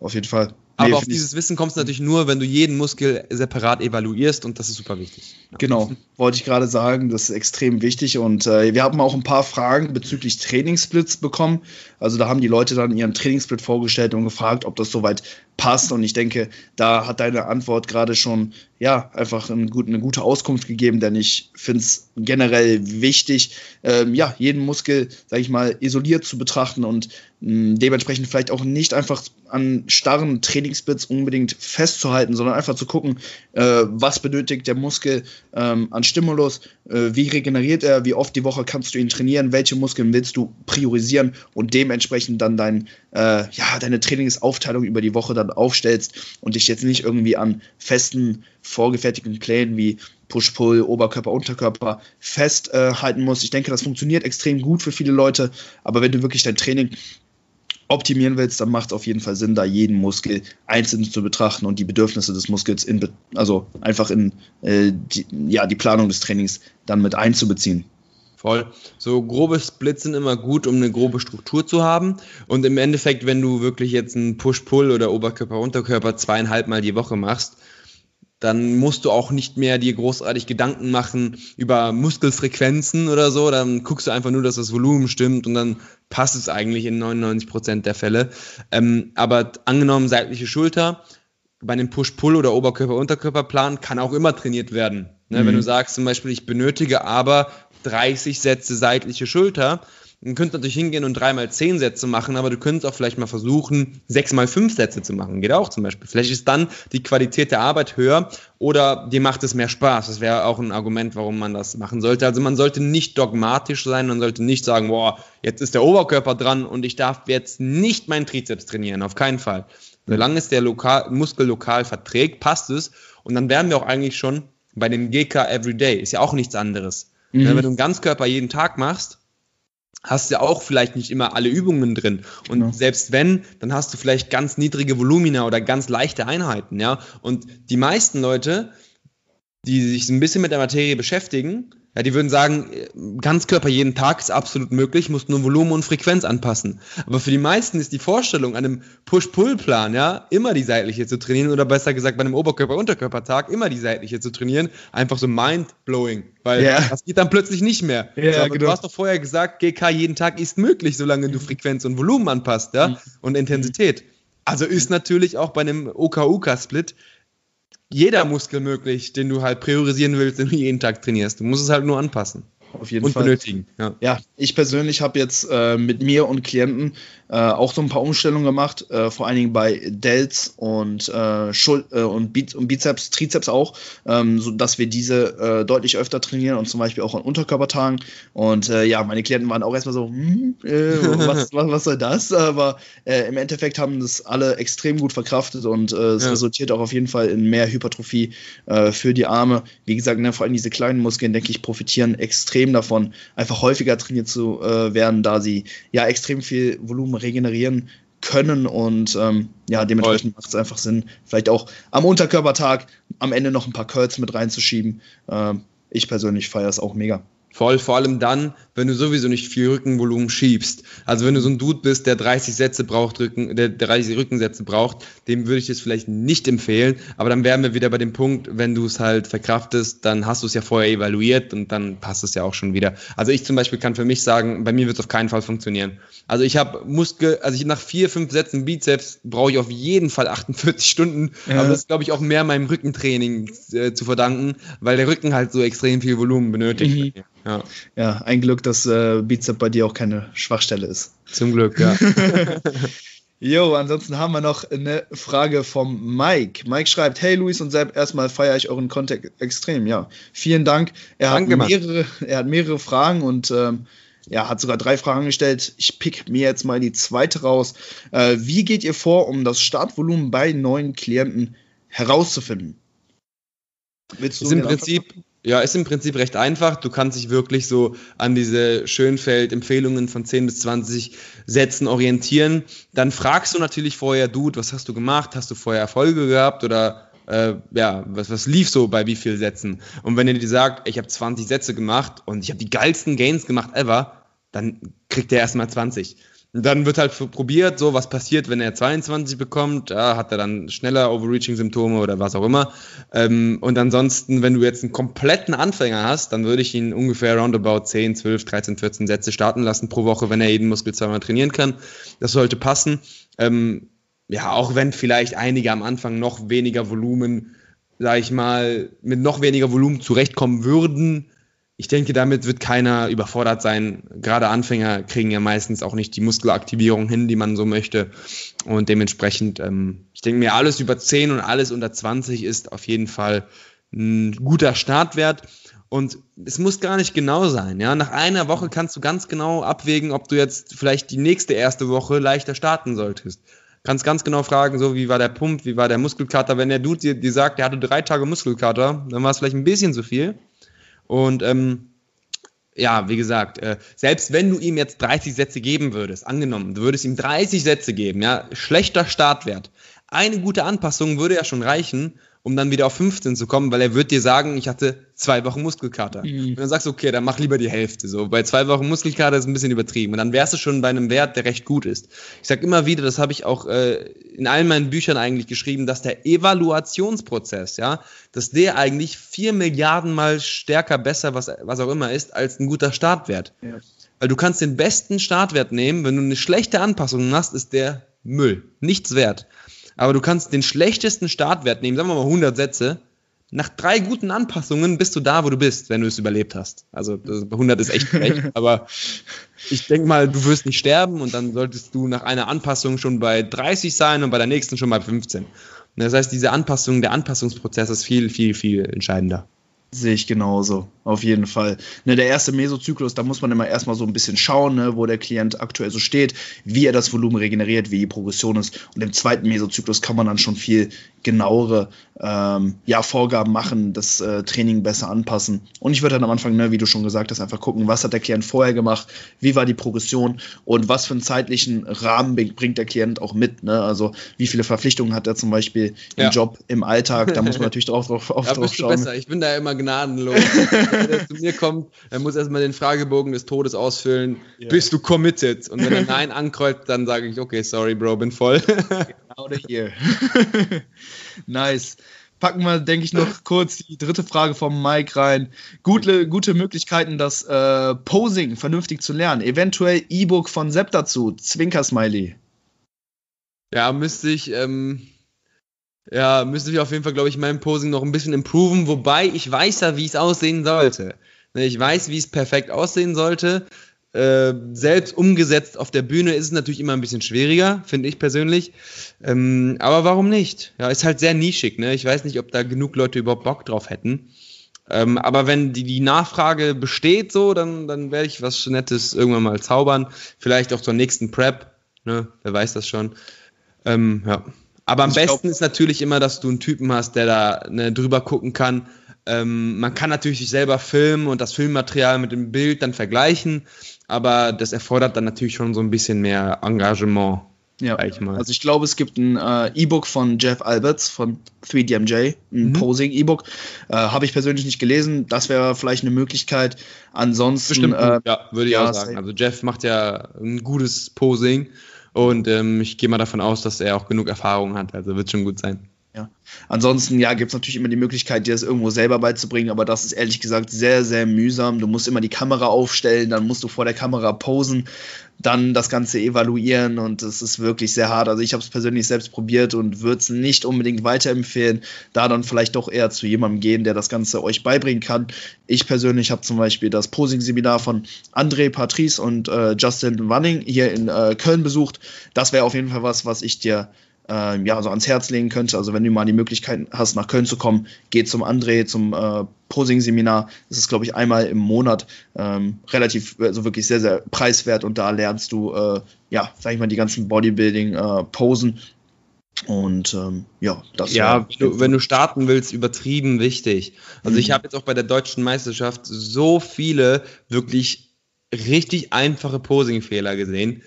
Speaker 1: Auf jeden Fall.
Speaker 2: Nee, Aber auf dieses Wissen kommst du natürlich nur, wenn du jeden Muskel separat evaluierst und das ist super wichtig.
Speaker 1: Ja. Genau, wollte ich gerade sagen, das ist extrem wichtig und äh, wir haben auch ein paar Fragen bezüglich Trainingssplits bekommen. Also da haben die Leute dann ihren Trainingssplit vorgestellt und gefragt, ob das soweit passt. Und ich denke, da hat deine Antwort gerade schon ja einfach ein gut, eine gute Auskunft gegeben, denn ich finde es generell wichtig, ähm, ja, jeden Muskel, sage ich mal, isoliert zu betrachten und mh, dementsprechend vielleicht auch nicht einfach an starren Trainingsbits unbedingt festzuhalten, sondern einfach zu gucken, äh, was benötigt der Muskel ähm, an Stimulus, wie regeneriert er, wie oft die Woche kannst du ihn trainieren, welche Muskeln willst du priorisieren und dementsprechend dann dein, äh, ja, deine Trainingsaufteilung über die Woche dann aufstellst und dich jetzt nicht irgendwie an festen, vorgefertigten Plänen wie Push-Pull, Oberkörper, Unterkörper festhalten musst. Ich denke, das funktioniert extrem gut für viele Leute, aber wenn du wirklich dein Training optimieren willst, dann macht es auf jeden Fall Sinn, da jeden Muskel einzeln zu betrachten und die Bedürfnisse des Muskels in, also einfach in äh, die, ja, die Planung des Trainings dann mit einzubeziehen.
Speaker 2: Voll. So grobe Splits sind immer gut, um eine grobe Struktur zu haben. Und im Endeffekt, wenn du wirklich jetzt einen Push-Pull oder Oberkörper-Unterkörper zweieinhalb Mal die Woche machst, dann musst du auch nicht mehr dir großartig Gedanken machen über Muskelfrequenzen oder so. Dann guckst du einfach nur, dass das Volumen stimmt und dann passt es eigentlich in 99 Prozent der Fälle. Ähm, aber angenommen seitliche Schulter, bei einem Push-Pull oder Oberkörper-Unterkörperplan kann auch immer trainiert werden. Ne? Mhm. Wenn du sagst zum Beispiel, ich benötige aber 30 Sätze seitliche Schulter, Du könntest natürlich hingehen und dreimal zehn Sätze machen, aber du könntest auch vielleicht mal versuchen, sechs mal fünf Sätze zu machen. Geht auch zum Beispiel. Vielleicht ist dann die Qualität der Arbeit höher oder dir macht es mehr Spaß. Das wäre auch ein Argument, warum man das machen sollte. Also man sollte nicht dogmatisch sein, man sollte nicht sagen, boah, jetzt ist der Oberkörper dran und ich darf jetzt nicht meinen Trizeps trainieren. Auf keinen Fall. Solange es der lokal, Muskel lokal verträgt, passt es. Und dann wären wir auch eigentlich schon bei dem GK Everyday. Ist ja auch nichts anderes. Mhm. Wenn du einen Ganzkörper jeden Tag machst, hast du ja auch vielleicht nicht immer alle Übungen drin. Und ja. selbst wenn, dann hast du vielleicht ganz niedrige Volumina oder ganz leichte Einheiten, ja. Und die meisten Leute, die sich ein bisschen mit der Materie beschäftigen, ja, die würden sagen, Ganzkörper jeden Tag ist absolut möglich, muss nur Volumen und Frequenz anpassen. Aber für die meisten ist die Vorstellung, an einem Push-Pull-Plan, ja, immer die seitliche zu trainieren oder besser gesagt bei einem Oberkörper-Unterkörper-Tag immer die seitliche zu trainieren, einfach so mind-blowing. Weil ja. das geht dann plötzlich nicht mehr. Ja, so, genau. Du hast doch vorher gesagt, GK jeden Tag ist möglich, solange du Frequenz und Volumen anpasst, ja, mhm. und Intensität. Also ist natürlich auch bei einem OK-UK-Split jeder Muskel möglich, den du halt priorisieren willst, den du jeden Tag trainierst. Du musst es halt nur anpassen.
Speaker 1: Auf jeden und Fall. benötigen. Ja. ja, ich persönlich habe jetzt äh, mit mir und Klienten äh, auch so ein paar Umstellungen gemacht, äh, vor allen Dingen bei Delts und, äh, Schul äh, und, Biz und Bizeps, Trizeps auch, ähm, so dass wir diese äh, deutlich öfter trainieren und zum Beispiel auch an Unterkörpertagen. Und ja, meine Klienten waren auch erstmal so, hm, was, was, was, soll das? Aber im Endeffekt haben das alle extrem gut verkraftet und es ja. resultiert auch auf jeden Fall in mehr Hypertrophie für die Arme. Wie gesagt, ne, vor allem diese kleinen Muskeln, denke ich, profitieren extrem davon, einfach häufiger trainiert zu werden, da sie ja extrem viel Volumen regenerieren können und ähm, ja, dementsprechend macht es einfach Sinn, vielleicht auch am Unterkörpertag am Ende noch ein paar Curls mit reinzuschieben. Ähm, ich persönlich feiere es auch mega.
Speaker 2: Voll, vor allem dann, wenn du sowieso nicht viel Rückenvolumen schiebst. Also wenn du so ein Dude bist, der 30 Sätze braucht, Rücken, der 30 Rückensätze braucht, dem würde ich das vielleicht nicht empfehlen. Aber dann wären wir wieder bei dem Punkt, wenn du es halt verkraftest, dann hast du es ja vorher evaluiert und dann passt es ja auch schon wieder. Also ich zum Beispiel kann für mich sagen, bei mir wird es auf keinen Fall funktionieren. Also ich habe Muskel, also ich nach vier, fünf Sätzen Bizeps brauche ich auf jeden Fall 48 Stunden. Ja. Aber das ist, glaube ich, auch mehr meinem Rückentraining äh, zu verdanken, weil der Rücken halt so extrem viel Volumen benötigt.
Speaker 1: Mhm. Ja. ja, ein Glück, dass äh, Bizep bei dir auch keine Schwachstelle ist.
Speaker 2: Zum Glück, ja.
Speaker 1: Jo, ansonsten haben wir noch eine Frage vom Mike. Mike schreibt: Hey Luis und Sepp, erstmal feiere ich euren Content extrem. Ja, vielen Dank. Er, hat, mehrere, er hat mehrere Fragen und ähm, ja, hat sogar drei Fragen gestellt. Ich pick mir jetzt mal die zweite raus. Äh, wie geht ihr vor, um das Startvolumen bei neuen Klienten herauszufinden?
Speaker 2: Willst du ist im Prinzip ja, ist im Prinzip recht einfach. Du kannst dich wirklich so an diese Schönfeld-Empfehlungen von 10 bis 20 Sätzen orientieren. Dann fragst du natürlich vorher, Dude, was hast du gemacht? Hast du vorher Erfolge gehabt oder äh, ja, was, was lief so bei wie vielen Sätzen? Und wenn er dir sagt, ich habe 20 Sätze gemacht und ich habe die geilsten Gains gemacht ever, dann kriegt er erstmal 20. Dann wird halt probiert, so was passiert, wenn er 22 bekommt, ja, hat er dann schneller Overreaching-Symptome oder was auch immer. Ähm, und ansonsten, wenn du jetzt einen kompletten Anfänger hast, dann würde ich ihn ungefähr roundabout 10, 12, 13, 14 Sätze starten lassen pro Woche, wenn er jeden Muskel zweimal trainieren kann. Das sollte passen. Ähm, ja, auch wenn vielleicht einige am Anfang noch weniger Volumen, sag ich mal, mit noch weniger Volumen zurechtkommen würden, ich denke, damit wird keiner überfordert sein. Gerade Anfänger kriegen ja meistens auch nicht die Muskelaktivierung hin, die man so möchte. Und dementsprechend, ähm, ich denke mir, alles über 10 und alles unter 20 ist auf jeden Fall ein guter Startwert. Und es muss gar nicht genau sein. Ja? Nach einer Woche kannst du ganz genau abwägen, ob du jetzt vielleicht die nächste erste Woche leichter starten solltest. Kannst ganz genau fragen, so wie war der Pump, wie war der Muskelkater. Wenn der Dude dir, dir sagt, er hatte drei Tage Muskelkater, dann war es vielleicht ein bisschen zu viel. Und ähm, ja, wie gesagt, äh, selbst wenn du ihm jetzt 30 Sätze geben würdest, angenommen, du würdest ihm 30 Sätze geben, ja, schlechter Startwert. Eine gute Anpassung würde ja schon reichen, um dann wieder auf 15 zu kommen, weil er wird dir sagen, ich hatte zwei Wochen Muskelkater. Mhm. Und dann sagst du, okay, dann mach lieber die Hälfte. So, bei zwei Wochen Muskelkater ist ein bisschen übertrieben. Und dann wärst du schon bei einem Wert, der recht gut ist. Ich sag immer wieder, das habe ich auch äh, in allen meinen Büchern eigentlich geschrieben, dass der Evaluationsprozess, ja, dass der eigentlich vier Milliarden mal stärker, besser, was, was auch immer ist, als ein guter Startwert. Ja. Weil du kannst den besten Startwert nehmen, wenn du eine schlechte Anpassung machst, ist der Müll. Nichts wert aber du kannst den schlechtesten Startwert nehmen, sagen wir mal 100 Sätze. Nach drei guten Anpassungen bist du da, wo du bist, wenn du es überlebt hast. Also 100 ist echt schlecht, aber ich denke mal, du wirst nicht sterben und dann solltest du nach einer Anpassung schon bei 30 sein und bei der nächsten schon bei 15. Das heißt, diese Anpassung, der Anpassungsprozess ist viel, viel, viel entscheidender.
Speaker 1: Sehe ich genauso, auf jeden Fall. Ne, der erste Mesozyklus, da muss man immer erstmal so ein bisschen schauen, ne, wo der Klient aktuell so steht, wie er das Volumen regeneriert, wie die Progression ist. Und im zweiten Mesozyklus kann man dann schon viel genauere ähm, ja, Vorgaben machen, das äh, Training besser anpassen. Und ich würde dann am Anfang, ne, wie du schon gesagt hast, einfach gucken, was hat der Klient vorher gemacht, wie war die Progression und was für einen zeitlichen Rahmen bringt der Klient auch mit. Ne? Also wie viele Verpflichtungen hat er zum Beispiel im ja. Job, im Alltag, da muss man natürlich drauf, drauf, auf,
Speaker 2: ja, drauf schauen. Besser. Ich bin da immer gnadenlos. wenn er zu mir kommt, er muss erstmal den Fragebogen des Todes ausfüllen. Ja. Bist du committed? Und wenn er Nein ankreuzt, dann sage ich, okay, sorry, Bro, bin voll. Out of here.
Speaker 1: nice. Packen wir, denke ich, noch kurz die dritte Frage vom Mike rein. Gute, gute Möglichkeiten, das äh, Posing vernünftig zu lernen. Eventuell E-Book von Sepp dazu. Zwinker-Smiley.
Speaker 2: Ja, müsste ich, ähm, ja, müsste ich auf jeden Fall, glaube ich, mein Posing noch ein bisschen improven, wobei ich weiß ja, wie es aussehen sollte. Ne, ich weiß, wie es perfekt aussehen sollte. Äh, selbst umgesetzt auf der Bühne ist es natürlich immer ein bisschen schwieriger, finde ich persönlich. Ähm, aber warum nicht? Ja, ist halt sehr nischig. Ne? Ich weiß nicht, ob da genug Leute überhaupt Bock drauf hätten. Ähm, aber wenn die, die Nachfrage besteht, so, dann, dann werde ich was Nettes irgendwann mal zaubern. Vielleicht auch zur nächsten Prep. Ne? Wer weiß das schon. Ähm, ja. Aber am ich besten glaub, ist natürlich immer, dass du einen Typen hast, der da ne, drüber gucken kann. Ähm, man kann natürlich sich selber filmen und das Filmmaterial mit dem Bild dann vergleichen, aber das erfordert dann natürlich schon so ein bisschen mehr Engagement.
Speaker 1: Ja, ich also ich glaube, es gibt ein äh, E-Book von Jeff Alberts von 3DMJ, ein mhm. Posing-E-Book. Äh, Habe ich persönlich nicht gelesen. Das wäre vielleicht eine Möglichkeit. Ansonsten.
Speaker 2: Bestimmt, äh, ja, würde ich ja, auch sagen. Also Jeff macht ja ein gutes Posing. Und ähm, ich gehe mal davon aus, dass er auch genug Erfahrung hat. Also wird schon gut sein.
Speaker 1: Ja. Ansonsten, ja, gibt es natürlich immer die Möglichkeit, dir das irgendwo selber beizubringen, aber das ist ehrlich gesagt sehr, sehr mühsam. Du musst immer die Kamera aufstellen, dann musst du vor der Kamera posen, dann das Ganze evaluieren und es ist wirklich sehr hart. Also ich habe es persönlich selbst probiert und würde es nicht unbedingt weiterempfehlen, da dann vielleicht doch eher zu jemandem gehen, der das Ganze euch beibringen kann. Ich persönlich habe zum Beispiel das Posing-Seminar von André Patrice und äh, Justin Wanning hier in äh, Köln besucht. Das wäre auf jeden Fall was, was ich dir äh, ja, so ans Herz legen könnte. Also wenn du mal die Möglichkeit hast, nach Köln zu kommen, geh zum André, zum äh, Posing-Seminar. Das ist, glaube ich, einmal im Monat ähm, relativ, also wirklich sehr, sehr preiswert und da lernst du, äh, ja, sag ich mal, die ganzen Bodybuilding-Posen. Äh, und ähm, ja,
Speaker 2: das Ja, wenn du, wenn du starten willst, übertrieben wichtig. Also mhm. ich habe jetzt auch bei der deutschen Meisterschaft so viele wirklich richtig einfache Posing-Fehler gesehen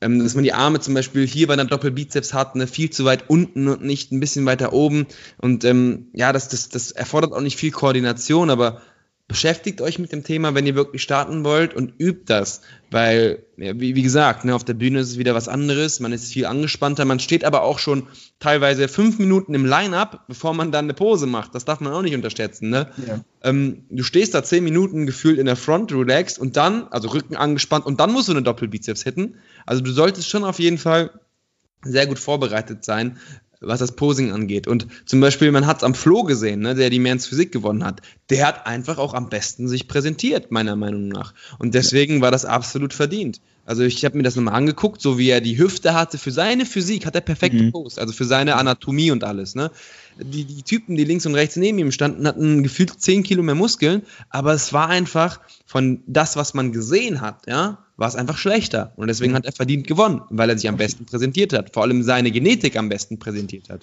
Speaker 2: ähm, dass man die Arme zum Beispiel hier bei einer Doppelbizeps hat, ne, viel zu weit unten und nicht ein bisschen weiter oben. Und ähm, ja, das, das, das erfordert auch nicht viel Koordination, aber beschäftigt euch mit dem Thema, wenn ihr wirklich starten wollt und übt das, weil, wie, wie, gesagt, ne, auf der Bühne ist es wieder was anderes, man ist viel angespannter, man steht aber auch schon teilweise fünf Minuten im Line-Up, bevor man dann eine Pose macht, das darf man auch nicht unterschätzen, ne? Ja. Ähm, du stehst da zehn Minuten gefühlt in der Front, relaxed und dann, also Rücken angespannt und dann musst du eine Doppelbizeps hitten, also du solltest schon auf jeden Fall sehr gut vorbereitet sein, was das Posing angeht. Und zum Beispiel, man hat es am Flo gesehen, ne, der die Mans Physik gewonnen hat. Der hat einfach auch am besten sich präsentiert, meiner Meinung nach. Und deswegen war das absolut verdient. Also ich habe mir das nochmal angeguckt, so wie er die Hüfte hatte. Für seine Physik hat er perfekte mhm. Pose, also für seine Anatomie und alles. Ne? Die, die Typen, die links und rechts neben ihm standen, hatten gefühlt 10 Kilo mehr Muskeln, aber es war einfach von das, was man gesehen hat, ja, war es einfach schlechter. Und deswegen hat er verdient gewonnen, weil er sich am besten präsentiert hat. Vor allem seine Genetik am besten präsentiert hat.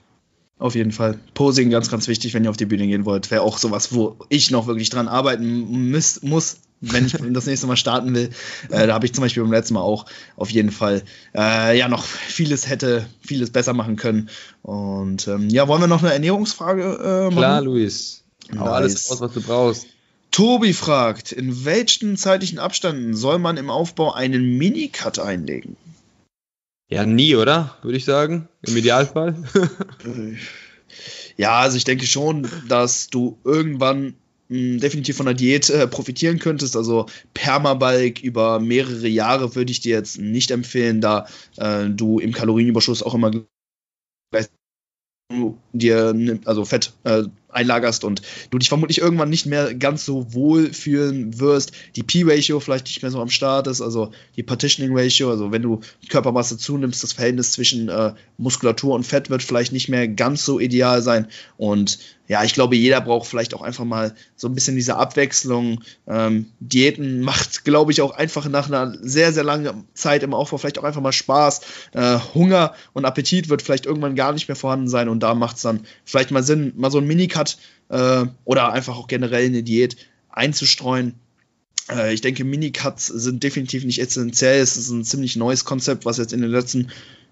Speaker 1: Auf jeden Fall. Posing ganz, ganz wichtig, wenn ihr auf die Bühne gehen wollt. Wäre auch sowas, wo ich noch wirklich dran arbeiten muss, muss wenn ich das nächste Mal starten will. Äh, da habe ich zum Beispiel beim letzten Mal auch auf jeden Fall äh, ja noch vieles hätte, vieles besser machen können. Und ähm, ja, wollen wir noch eine Ernährungsfrage äh, machen?
Speaker 2: Klar, Luis. Hau nice. alles raus, was du brauchst.
Speaker 1: Tobi fragt, in welchen zeitlichen Abständen soll man im Aufbau einen Minicut einlegen?
Speaker 2: Ja, nie, oder? Würde ich sagen. Im Idealfall.
Speaker 1: ja, also ich denke schon, dass du irgendwann mh, hm, definitiv von der Diät äh, profitieren könntest. Also Permabalk über mehrere Jahre würde ich dir jetzt nicht empfehlen, da äh, du im Kalorienüberschuss auch immer dir also Fett äh, einlagerst und du dich vermutlich irgendwann nicht mehr ganz so wohl fühlen wirst. Die P-Ratio vielleicht nicht mehr so am Start ist, also die Partitioning Ratio, also wenn du Körpermasse zunimmst, das Verhältnis zwischen äh, Muskulatur und Fett wird vielleicht nicht mehr ganz so ideal sein. Und ja, ich glaube, jeder braucht vielleicht auch einfach mal so ein bisschen diese Abwechslung. Ähm, Diäten macht, glaube ich, auch einfach nach einer sehr, sehr langen Zeit im Aufbau vielleicht auch einfach mal Spaß. Äh, Hunger und Appetit wird vielleicht irgendwann gar nicht mehr vorhanden sein und da macht es dann vielleicht mal Sinn, mal so ein Minicut äh, oder einfach auch generell eine Diät einzustreuen. Äh, ich denke, Minicuts sind definitiv nicht essentiell. Es ist ein ziemlich neues Konzept, was jetzt in den letzten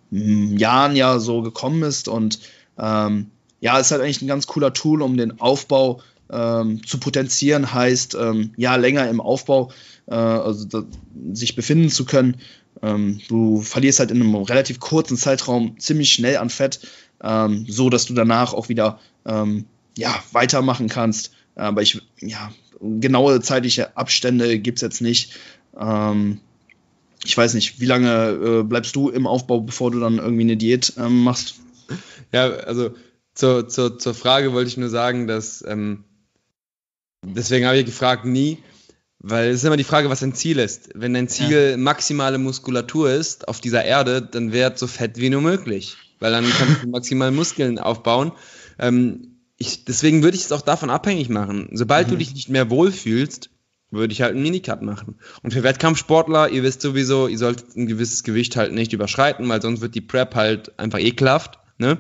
Speaker 1: mh, hm, Jahren ja so gekommen ist und ähm, ja, ist halt eigentlich ein ganz cooler Tool, um den Aufbau ähm, zu potenzieren, heißt ähm, ja länger im Aufbau äh, also da, sich befinden zu können. Ähm, du verlierst halt in einem relativ kurzen Zeitraum ziemlich schnell an Fett, ähm, so dass du danach auch wieder ähm, ja, weitermachen kannst. Aber ich, ja, genaue zeitliche Abstände gibt es jetzt nicht. Ähm, ich weiß nicht, wie lange äh, bleibst du im Aufbau, bevor du dann irgendwie eine Diät machst?
Speaker 2: Ja, also zur, zur, zur Frage wollte ich nur sagen, dass ähm, deswegen habe ich gefragt, nie, weil es ist immer die Frage, was dein Ziel ist. Wenn dein Ziel ja. maximale Muskulatur ist auf dieser Erde, dann werd so fett wie nur möglich, weil dann kannst du maximal Muskeln aufbauen. Ähm, ich, deswegen würde ich es auch davon abhängig machen. Sobald mhm. du dich nicht mehr wohlfühlst, würde ich halt einen Minicut machen. Und für Wettkampfsportler, ihr wisst sowieso, ihr solltet ein gewisses Gewicht halt nicht überschreiten, weil sonst wird die Prep halt einfach ekelhaft. Ne?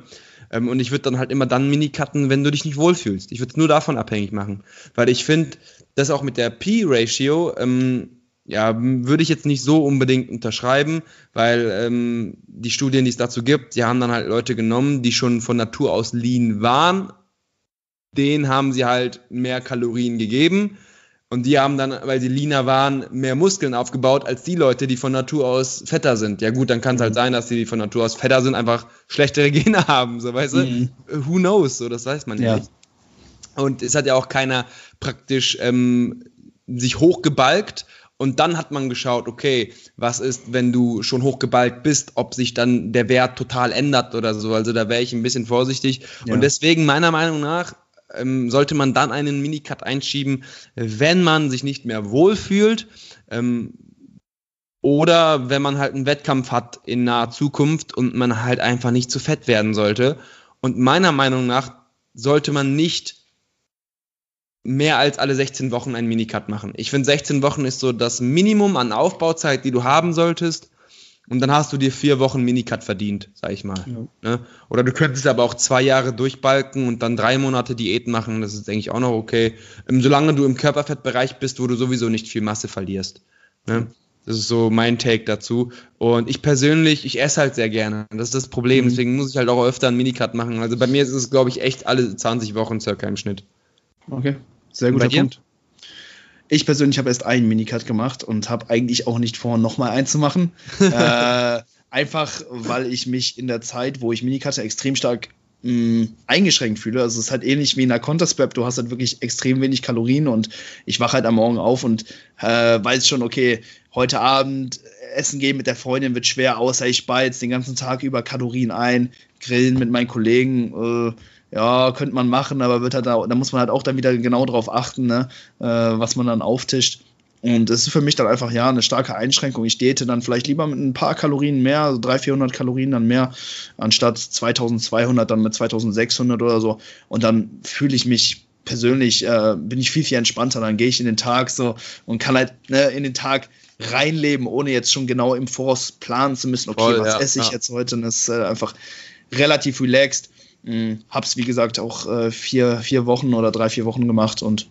Speaker 2: Ähm, und ich würde dann halt immer dann Minicutten, wenn du dich nicht wohlfühlst. Ich würde es nur davon abhängig machen. Weil ich finde, dass auch mit der P-Ratio, ähm, ja, würde ich jetzt nicht so unbedingt unterschreiben, weil ähm, die Studien, die es dazu gibt, die haben dann halt Leute genommen, die schon von Natur aus lean waren, denen haben sie halt mehr Kalorien gegeben. Und die haben dann, weil sie leaner waren, mehr Muskeln aufgebaut als die Leute, die von Natur aus fetter sind. Ja gut, dann kann es halt mhm. sein, dass die, die von Natur aus fetter sind, einfach schlechtere Gene haben, so weißt mhm. du? Who knows? So, das weiß man ja nicht. Und es hat ja auch keiner praktisch ähm, sich hochgebalgt und dann hat man geschaut, okay, was ist, wenn du schon hochgebalgt bist, ob sich dann der Wert total ändert oder so. Also da wäre ich ein bisschen vorsichtig. Ja. Und deswegen meiner Meinung nach ähm, sollte man dann einen Minicut einschieben, wenn man sich nicht mehr wohlfühlt. Ähm, oder wenn man halt einen Wettkampf hat in naher Zukunft und man halt einfach nicht zu fett werden sollte. Und meiner Meinung nach sollte man nicht mehr als alle 16 Wochen einen Minicut machen. Ich finde 16 Wochen ist so das Minimum an Aufbauzeit, die du haben solltest. Und dann hast du dir vier Wochen Minicut verdient, sag ich mal. Ja. Ne? Oder du könntest aber auch zwei Jahre durchbalken und dann drei Monate Diät machen. Das ist, denke ich, auch noch okay. Ähm, solange du im Körperfettbereich bist, wo du sowieso nicht viel Masse verlierst. Ne? Das ist so mein Take dazu. Und ich persönlich, ich esse halt sehr gerne. Das ist das Problem. Mhm. Deswegen muss ich halt auch öfter einen Minicut machen. Also bei mir ist es, glaube ich, echt alle 20 Wochen circa im Schnitt.
Speaker 1: Okay, sehr guter Punkt. Ich persönlich habe erst einen Minicut gemacht und habe eigentlich auch nicht vor, nochmal einen zu machen. äh, einfach, weil ich mich in der Zeit, wo ich Minicutte extrem stark mh, eingeschränkt fühle. Also es ist halt ähnlich wie in der Counter-Prep. Du hast halt wirklich extrem wenig Kalorien und ich wache halt am Morgen auf und äh, weiß schon, okay, heute Abend essen gehen mit der Freundin wird schwer, außer ich spare jetzt den ganzen Tag über Kalorien ein, grillen mit meinen Kollegen. Äh, ja, könnte man machen, aber wird halt da, da muss man halt auch dann wieder genau drauf achten, ne, äh, was man dann auftischt. Und es ist für mich dann einfach ja eine starke Einschränkung. Ich date dann vielleicht lieber mit ein paar Kalorien mehr, also 300, 400 Kalorien dann mehr, anstatt 2200 dann mit 2600 oder so. Und dann fühle ich mich persönlich, äh, bin ich viel, viel entspannter. Dann gehe ich in den Tag so und kann halt ne, in den Tag reinleben, ohne jetzt schon genau im Voraus planen zu müssen, okay, Voll, was ja, esse ich ja. jetzt heute? Und das ist äh, einfach relativ relaxed. Hm, hab's, wie gesagt, auch äh, vier, vier Wochen oder drei, vier Wochen gemacht und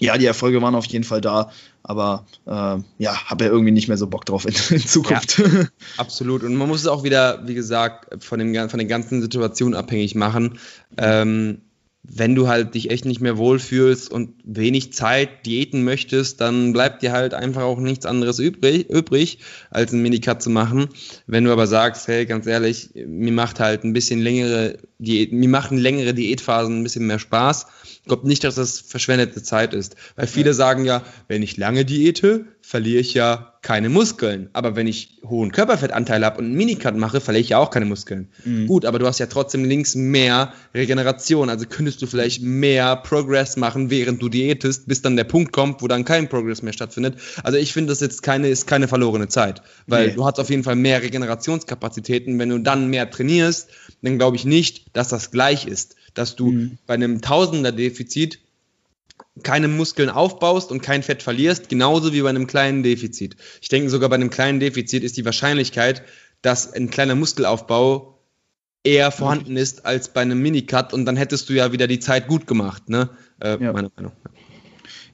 Speaker 1: ja, die Erfolge waren auf jeden Fall da, aber äh, ja, habe ja irgendwie nicht mehr so Bock drauf in, in Zukunft. Ja,
Speaker 2: absolut. Und man muss es auch wieder, wie gesagt, von, dem, von den ganzen Situationen abhängig machen. Ähm, wenn du halt dich echt nicht mehr wohlfühlst und wenig Zeit diäten möchtest, dann bleibt dir halt einfach auch nichts anderes übrig, übrig als einen Minicut zu machen. Wenn du aber sagst, hey, ganz ehrlich, mir macht halt ein bisschen längere Diät, mir machen längere Diätphasen ein bisschen mehr Spaß, ich glaube nicht, dass das verschwendete Zeit ist. Weil viele sagen ja, wenn ich lange diete, verliere ich ja keine Muskeln. Aber wenn ich hohen Körperfettanteil habe und einen Minicut mache, verliere ich ja auch keine Muskeln. Mhm. Gut, aber du hast ja trotzdem links mehr Regeneration. Also könntest du vielleicht mehr Progress machen, während du diätest, bis dann der Punkt kommt, wo dann kein Progress mehr stattfindet. Also ich finde, das jetzt keine, ist keine verlorene Zeit. Weil nee. du hast auf jeden Fall mehr Regenerationskapazitäten. Wenn du dann mehr trainierst, dann glaube ich nicht, dass das gleich ist dass du mhm. bei einem Tausender-Defizit keine Muskeln aufbaust und kein Fett verlierst, genauso wie bei einem kleinen Defizit. Ich denke sogar bei einem kleinen Defizit ist die Wahrscheinlichkeit, dass ein kleiner Muskelaufbau eher vorhanden ist als bei einem Minicut und dann hättest du ja wieder die Zeit gut gemacht, ne? Äh,
Speaker 1: ja. Meine Meinung. Ja,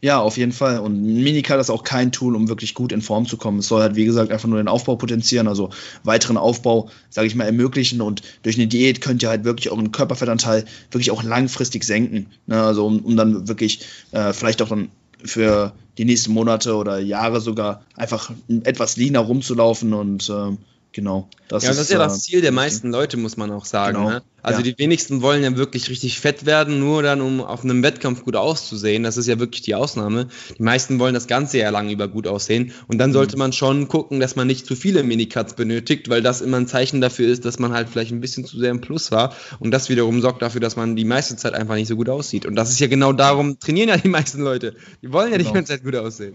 Speaker 1: auf jeden Fall. Und Minicut ist auch kein Tool, um wirklich gut in Form zu kommen. Es soll halt, wie gesagt, einfach nur den Aufbau potenzieren, also weiteren Aufbau, sage ich mal, ermöglichen. Und durch eine Diät könnt ihr halt wirklich euren Körperfettanteil wirklich auch langfristig senken. Ne? Also um, um dann wirklich äh, vielleicht auch dann für die nächsten Monate oder Jahre sogar einfach etwas leaner rumzulaufen und äh, Genau.
Speaker 2: Das ja, das ist ja das äh, Ziel der meisten Leute, muss man auch sagen. Genau. Ne? Also ja. die wenigsten wollen ja wirklich richtig fett werden, nur dann, um auf einem Wettkampf gut auszusehen. Das ist ja wirklich die Ausnahme. Die meisten wollen das ganze Jahr lang über gut aussehen. Und dann sollte mhm. man schon gucken, dass man nicht zu viele Minicuts benötigt, weil das immer ein Zeichen dafür ist, dass man halt vielleicht ein bisschen zu sehr im Plus war. Und das wiederum sorgt dafür, dass man die meiste Zeit einfach nicht so gut aussieht. Und das ist ja genau darum, trainieren ja die meisten Leute. Die wollen ja genau. die ganze Zeit gut aussehen.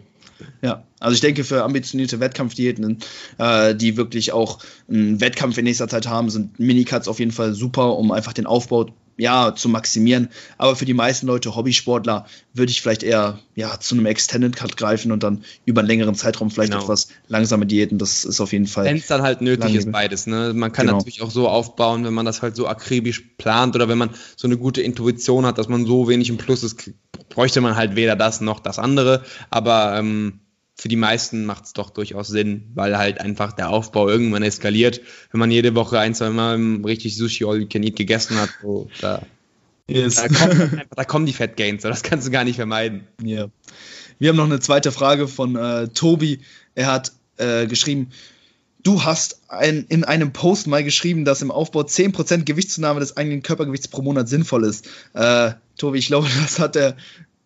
Speaker 1: Ja, also ich denke, für ambitionierte Wettkampfdiäten, äh, die wirklich auch einen Wettkampf in nächster Zeit haben, sind Minicuts auf jeden Fall super, um einfach den Aufbau ja, zu maximieren. Aber für die meisten Leute, Hobbysportler, würde ich vielleicht eher ja, zu einem Extended Cut greifen und dann über einen längeren Zeitraum vielleicht genau. etwas langsame Diäten. Das ist auf jeden Fall.
Speaker 2: Wenn es dann halt nötig ist, beides. Ne? Man kann genau. natürlich auch so aufbauen, wenn man das halt so akribisch plant oder wenn man so eine gute Intuition hat, dass man so wenig im Plus ist, bräuchte man halt weder das noch das andere. Aber ähm, für die meisten macht es doch durchaus Sinn, weil halt einfach der Aufbau irgendwann eskaliert. Wenn man jede Woche ein, zwei Mal richtig Sushi All You Can Eat gegessen hat, so, da, yes. da, kommt einfach, da, kommen die Fat Gains, so, das kannst du gar nicht vermeiden.
Speaker 1: Ja. Yeah. Wir haben noch eine zweite Frage von äh, Tobi. Er hat äh, geschrieben, du hast ein, in einem Post mal geschrieben, dass im Aufbau 10% Gewichtszunahme des eigenen Körpergewichts pro Monat sinnvoll ist. Äh, Tobi, ich glaube, das hat er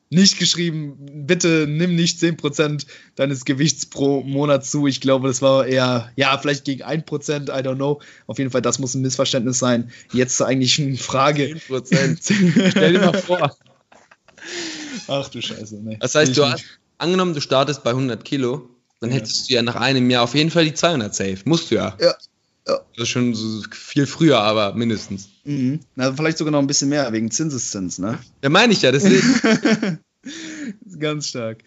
Speaker 1: nicht geschrieben, bitte nimm nicht 10% deines Gewichts pro Monat zu. Ich glaube, das war eher, ja, vielleicht gegen 1%, I don't know. Auf jeden Fall, das muss ein Missverständnis sein. Jetzt eigentlich eine Frage. 10%. Stell dir mal vor.
Speaker 2: Ach du Scheiße, ne. Das heißt, du hast, angenommen, du startest bei 100 Kilo, dann ja. hättest du ja nach einem Jahr auf jeden Fall die 200 safe. Musst du ja. Ja, ja. Das ist schon so viel früher, aber mindestens.
Speaker 1: Mhm. Na, vielleicht sogar noch ein bisschen mehr, wegen Zinseszins, ne?
Speaker 2: Ja, meine ich ja,
Speaker 1: deswegen. ganz stark.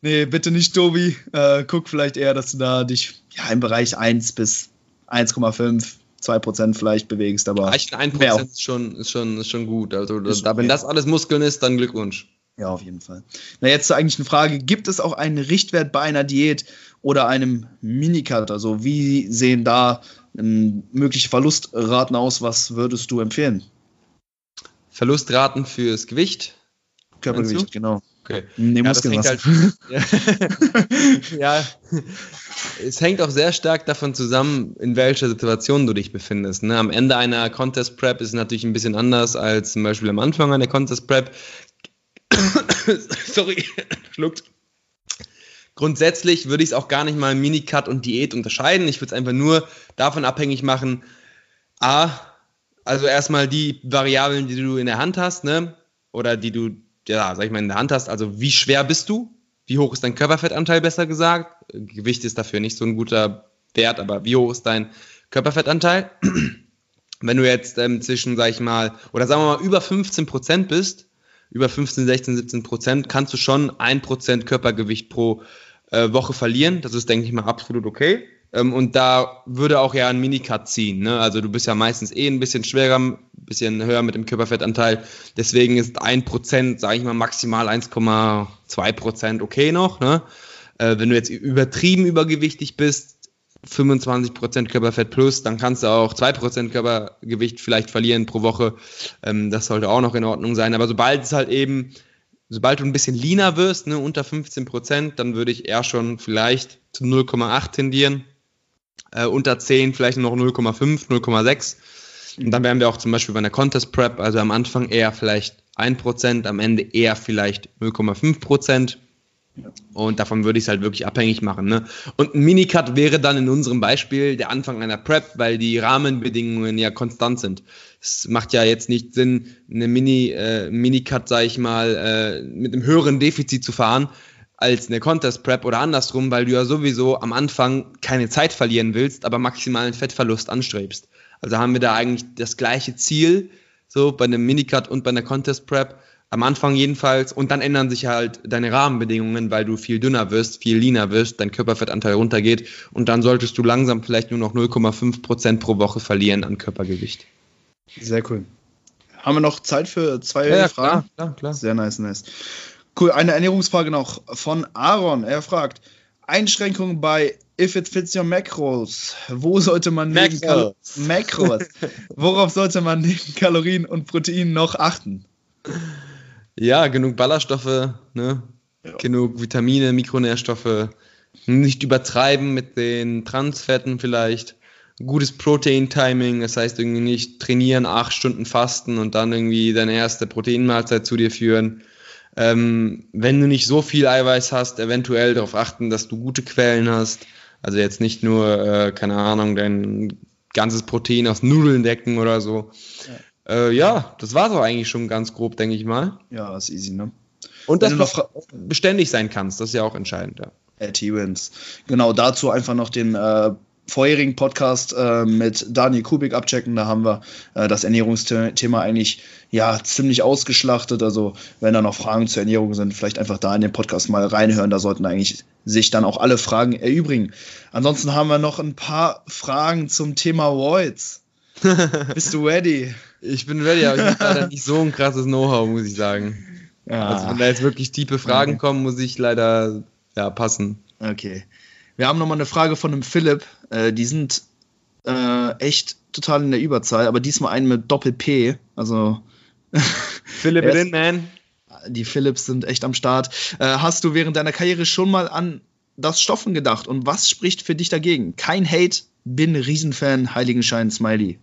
Speaker 1: Nee, bitte nicht, Tobi. Äh, guck vielleicht eher, dass du da dich ja, im Bereich 1 bis 1,5, 2% vielleicht bewegst, aber.
Speaker 2: Reichen 1% ist schon, ist, schon, ist schon gut. Also, ist da, wenn das alles Muskeln ist, dann Glückwunsch.
Speaker 1: Ja, auf jeden Fall. Na, jetzt zur eigentlichen Frage: Gibt es auch einen Richtwert bei einer Diät oder einem Minicut? Also, wie sehen da ähm, mögliche Verlustraten aus? Was würdest du empfehlen?
Speaker 2: Verlustraten fürs Gewicht?
Speaker 1: Körpergewicht, genau.
Speaker 2: Okay. Nee, ja, Muskeln halt, ja. ja. es hängt auch sehr stark davon zusammen, in welcher Situation du dich befindest. Ne? Am Ende einer Contest Prep ist es natürlich ein bisschen anders als zum Beispiel am Anfang einer Contest Prep. Sorry, schluckt. Grundsätzlich würde ich es auch gar nicht mal Minicut und Diät unterscheiden. Ich würde es einfach nur davon abhängig machen, A, also erstmal die Variablen, die du in der Hand hast, ne? Oder die du, ja, sag ich mal, in der Hand hast. Also wie schwer bist du? Wie hoch ist dein Körperfettanteil, besser gesagt? Gewicht ist dafür nicht so ein guter Wert, aber wie hoch ist dein Körperfettanteil? Wenn du jetzt ähm, zwischen, sag ich mal, oder sagen wir mal über 15 Prozent bist, über 15, 16, 17 Prozent, kannst du schon ein Prozent Körpergewicht pro äh, Woche verlieren. Das ist, denke ich mal, absolut okay. Ähm, und da würde auch ja ein Minicut ziehen. Ne? Also du bist ja meistens eh ein bisschen schwerer, ein bisschen höher mit dem Körperfettanteil. Deswegen ist ein Prozent, sage ich mal, maximal 1,2 Prozent okay noch. Ne? Äh, wenn du jetzt übertrieben übergewichtig bist, 25% Körperfett plus, dann kannst du auch 2% Körpergewicht vielleicht verlieren pro Woche. Ähm, das sollte auch noch in Ordnung sein. Aber sobald es halt eben, sobald du ein bisschen leaner wirst, ne, unter 15%, dann würde ich eher schon vielleicht zu 0,8 tendieren. Äh, unter 10 vielleicht noch 0,5, 0,6. Und dann wären wir auch zum Beispiel bei einer Contest Prep, also am Anfang eher vielleicht 1%, am Ende eher vielleicht 0,5%. Und davon würde ich es halt wirklich abhängig machen. Ne? Und ein Minicut wäre dann in unserem Beispiel der Anfang einer Prep, weil die Rahmenbedingungen ja konstant sind. Es macht ja jetzt nicht Sinn, eine Mini, äh, Minicut, sage ich mal, äh, mit einem höheren Defizit zu fahren, als eine Contest Prep oder andersrum, weil du ja sowieso am Anfang keine Zeit verlieren willst, aber maximalen Fettverlust anstrebst. Also haben wir da eigentlich das gleiche Ziel, so bei einem Minicut und bei einer Contest Prep. Am Anfang jedenfalls. Und dann ändern sich halt deine Rahmenbedingungen, weil du viel dünner wirst, viel leaner wirst, dein Körperfettanteil runtergeht. Und dann solltest du langsam vielleicht nur noch 0,5 Prozent pro Woche verlieren an Körpergewicht.
Speaker 1: Sehr cool. Haben wir noch Zeit für zwei ja, Fragen? Klar, klar, klar. Sehr nice, nice. Cool, eine Ernährungsfrage noch von Aaron. Er fragt, Einschränkungen bei If It Fits Your Macros. Wo sollte man neben Macros. Macros. Worauf sollte man neben Kalorien und Proteinen noch achten?
Speaker 2: Ja, genug Ballaststoffe, ne? Ja. genug Vitamine, Mikronährstoffe. Nicht übertreiben mit den Transfetten vielleicht. Gutes Protein-Timing, das heißt irgendwie nicht trainieren, acht Stunden fasten und dann irgendwie deine erste Proteinmahlzeit zu dir führen ähm, wenn du nicht so viel Eiweiß hast, eventuell darauf achten, dass du gute Quellen hast. Also jetzt nicht nur, äh, keine Ahnung, dein ganzes Protein aus Nudeln decken oder so. Ja, äh, ja das war so eigentlich schon ganz grob, denke ich mal.
Speaker 1: Ja, ist easy, ne?
Speaker 2: Und dass du noch beständig sein kannst, das ist ja auch entscheidend, ja.
Speaker 1: T-Wins. Genau, dazu einfach noch den äh, vorherigen Podcast äh, mit Daniel Kubik abchecken. Da haben wir äh, das Ernährungsthema eigentlich ja ziemlich ausgeschlachtet. Also wenn da noch Fragen zur Ernährung sind, vielleicht einfach da in den Podcast mal reinhören. Da sollten eigentlich sich dann auch alle Fragen erübrigen. Ansonsten haben wir noch ein paar Fragen zum Thema Voids. Bist du ready?
Speaker 2: Ich bin ready, aber ich habe leider nicht so ein krasses Know-how, muss ich sagen. Ja. Also wenn da jetzt wirklich tiefe Fragen kommen, muss ich leider ja, passen.
Speaker 1: Okay. Wir haben nochmal eine Frage von einem Philipp. Äh, die sind äh, echt total in der Überzahl, aber diesmal einen mit Doppel-P. Also.
Speaker 2: Philipp in, man.
Speaker 1: Die Philips sind echt am Start. Äh, hast du während deiner Karriere schon mal an das Stoffen gedacht und was spricht für dich dagegen? Kein Hate, bin Riesenfan, Heiligenschein, Smiley.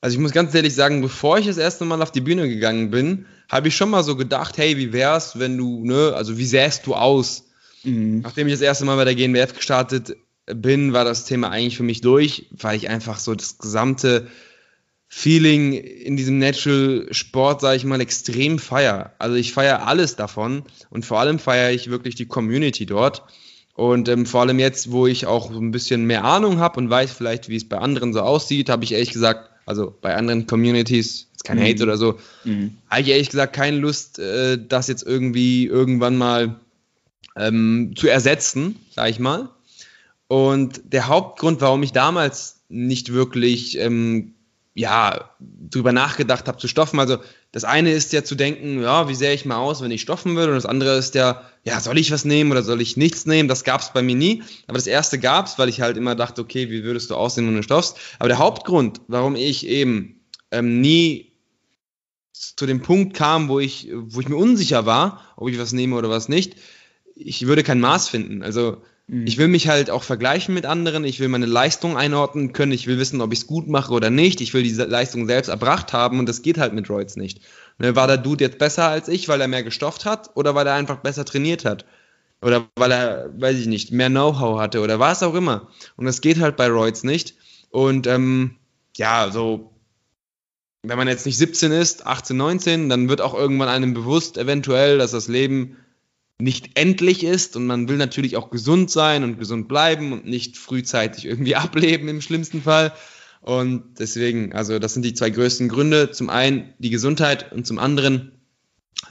Speaker 2: Also ich muss ganz ehrlich sagen, bevor ich das erste Mal auf die Bühne gegangen bin, habe ich schon mal so gedacht, hey, wie wär's, wenn du, ne, also wie sähst du aus? Mhm. Nachdem ich das erste Mal bei der GNBF gestartet bin, war das Thema eigentlich für mich durch, weil ich einfach so das gesamte Feeling in diesem Natural Sport, sage ich mal, extrem feier. Also ich feiere alles davon und vor allem feiere ich wirklich die Community dort. Und ähm, vor allem jetzt, wo ich auch ein bisschen mehr Ahnung habe und weiß vielleicht, wie es bei anderen so aussieht, habe ich ehrlich gesagt, also bei anderen Communities, ist kein mhm. Hate oder so, mhm. habe ich ehrlich gesagt keine Lust, äh, das jetzt irgendwie irgendwann mal ähm, zu ersetzen, sage ich mal. Und der Hauptgrund, warum ich damals nicht wirklich ähm, ja, drüber nachgedacht habe zu stoffen. Also das eine ist ja zu denken, ja, wie sähe ich mal aus, wenn ich stoffen würde? Und das andere ist ja, ja, soll ich was nehmen oder soll ich nichts nehmen? Das gab es bei mir nie. Aber das erste gab es, weil ich halt immer dachte, okay, wie würdest du aussehen, wenn du stoffst? Aber der Hauptgrund, warum ich eben ähm, nie zu dem Punkt kam, wo ich, wo ich mir unsicher war, ob ich was nehme oder was nicht, ich würde kein Maß finden. Also Ich will mich halt auch vergleichen mit anderen, ich will meine Leistung einordnen können, ich will wissen, ob ich es gut mache oder nicht, ich will diese Leistung selbst erbracht haben und das geht halt mit Roids nicht. Ne, war der Dude jetzt besser als ich, weil er mehr gestofft hat oder weil er einfach besser trainiert hat? Oder weil er, weiß ich nicht, mehr Know-how hatte oder was auch immer. Und das geht halt bei Roids nicht. Und ähm, ja, so, wenn man jetzt nicht 17 ist, 18, 19, dann wird auch irgendwann einem bewusst, eventuell, dass das Leben nicht endlich ist und man will natürlich auch gesund sein und gesund bleiben und nicht frühzeitig irgendwie ableben im schlimmsten Fall. Und deswegen, also das sind die zwei größten Gründe. Zum einen die Gesundheit und zum anderen,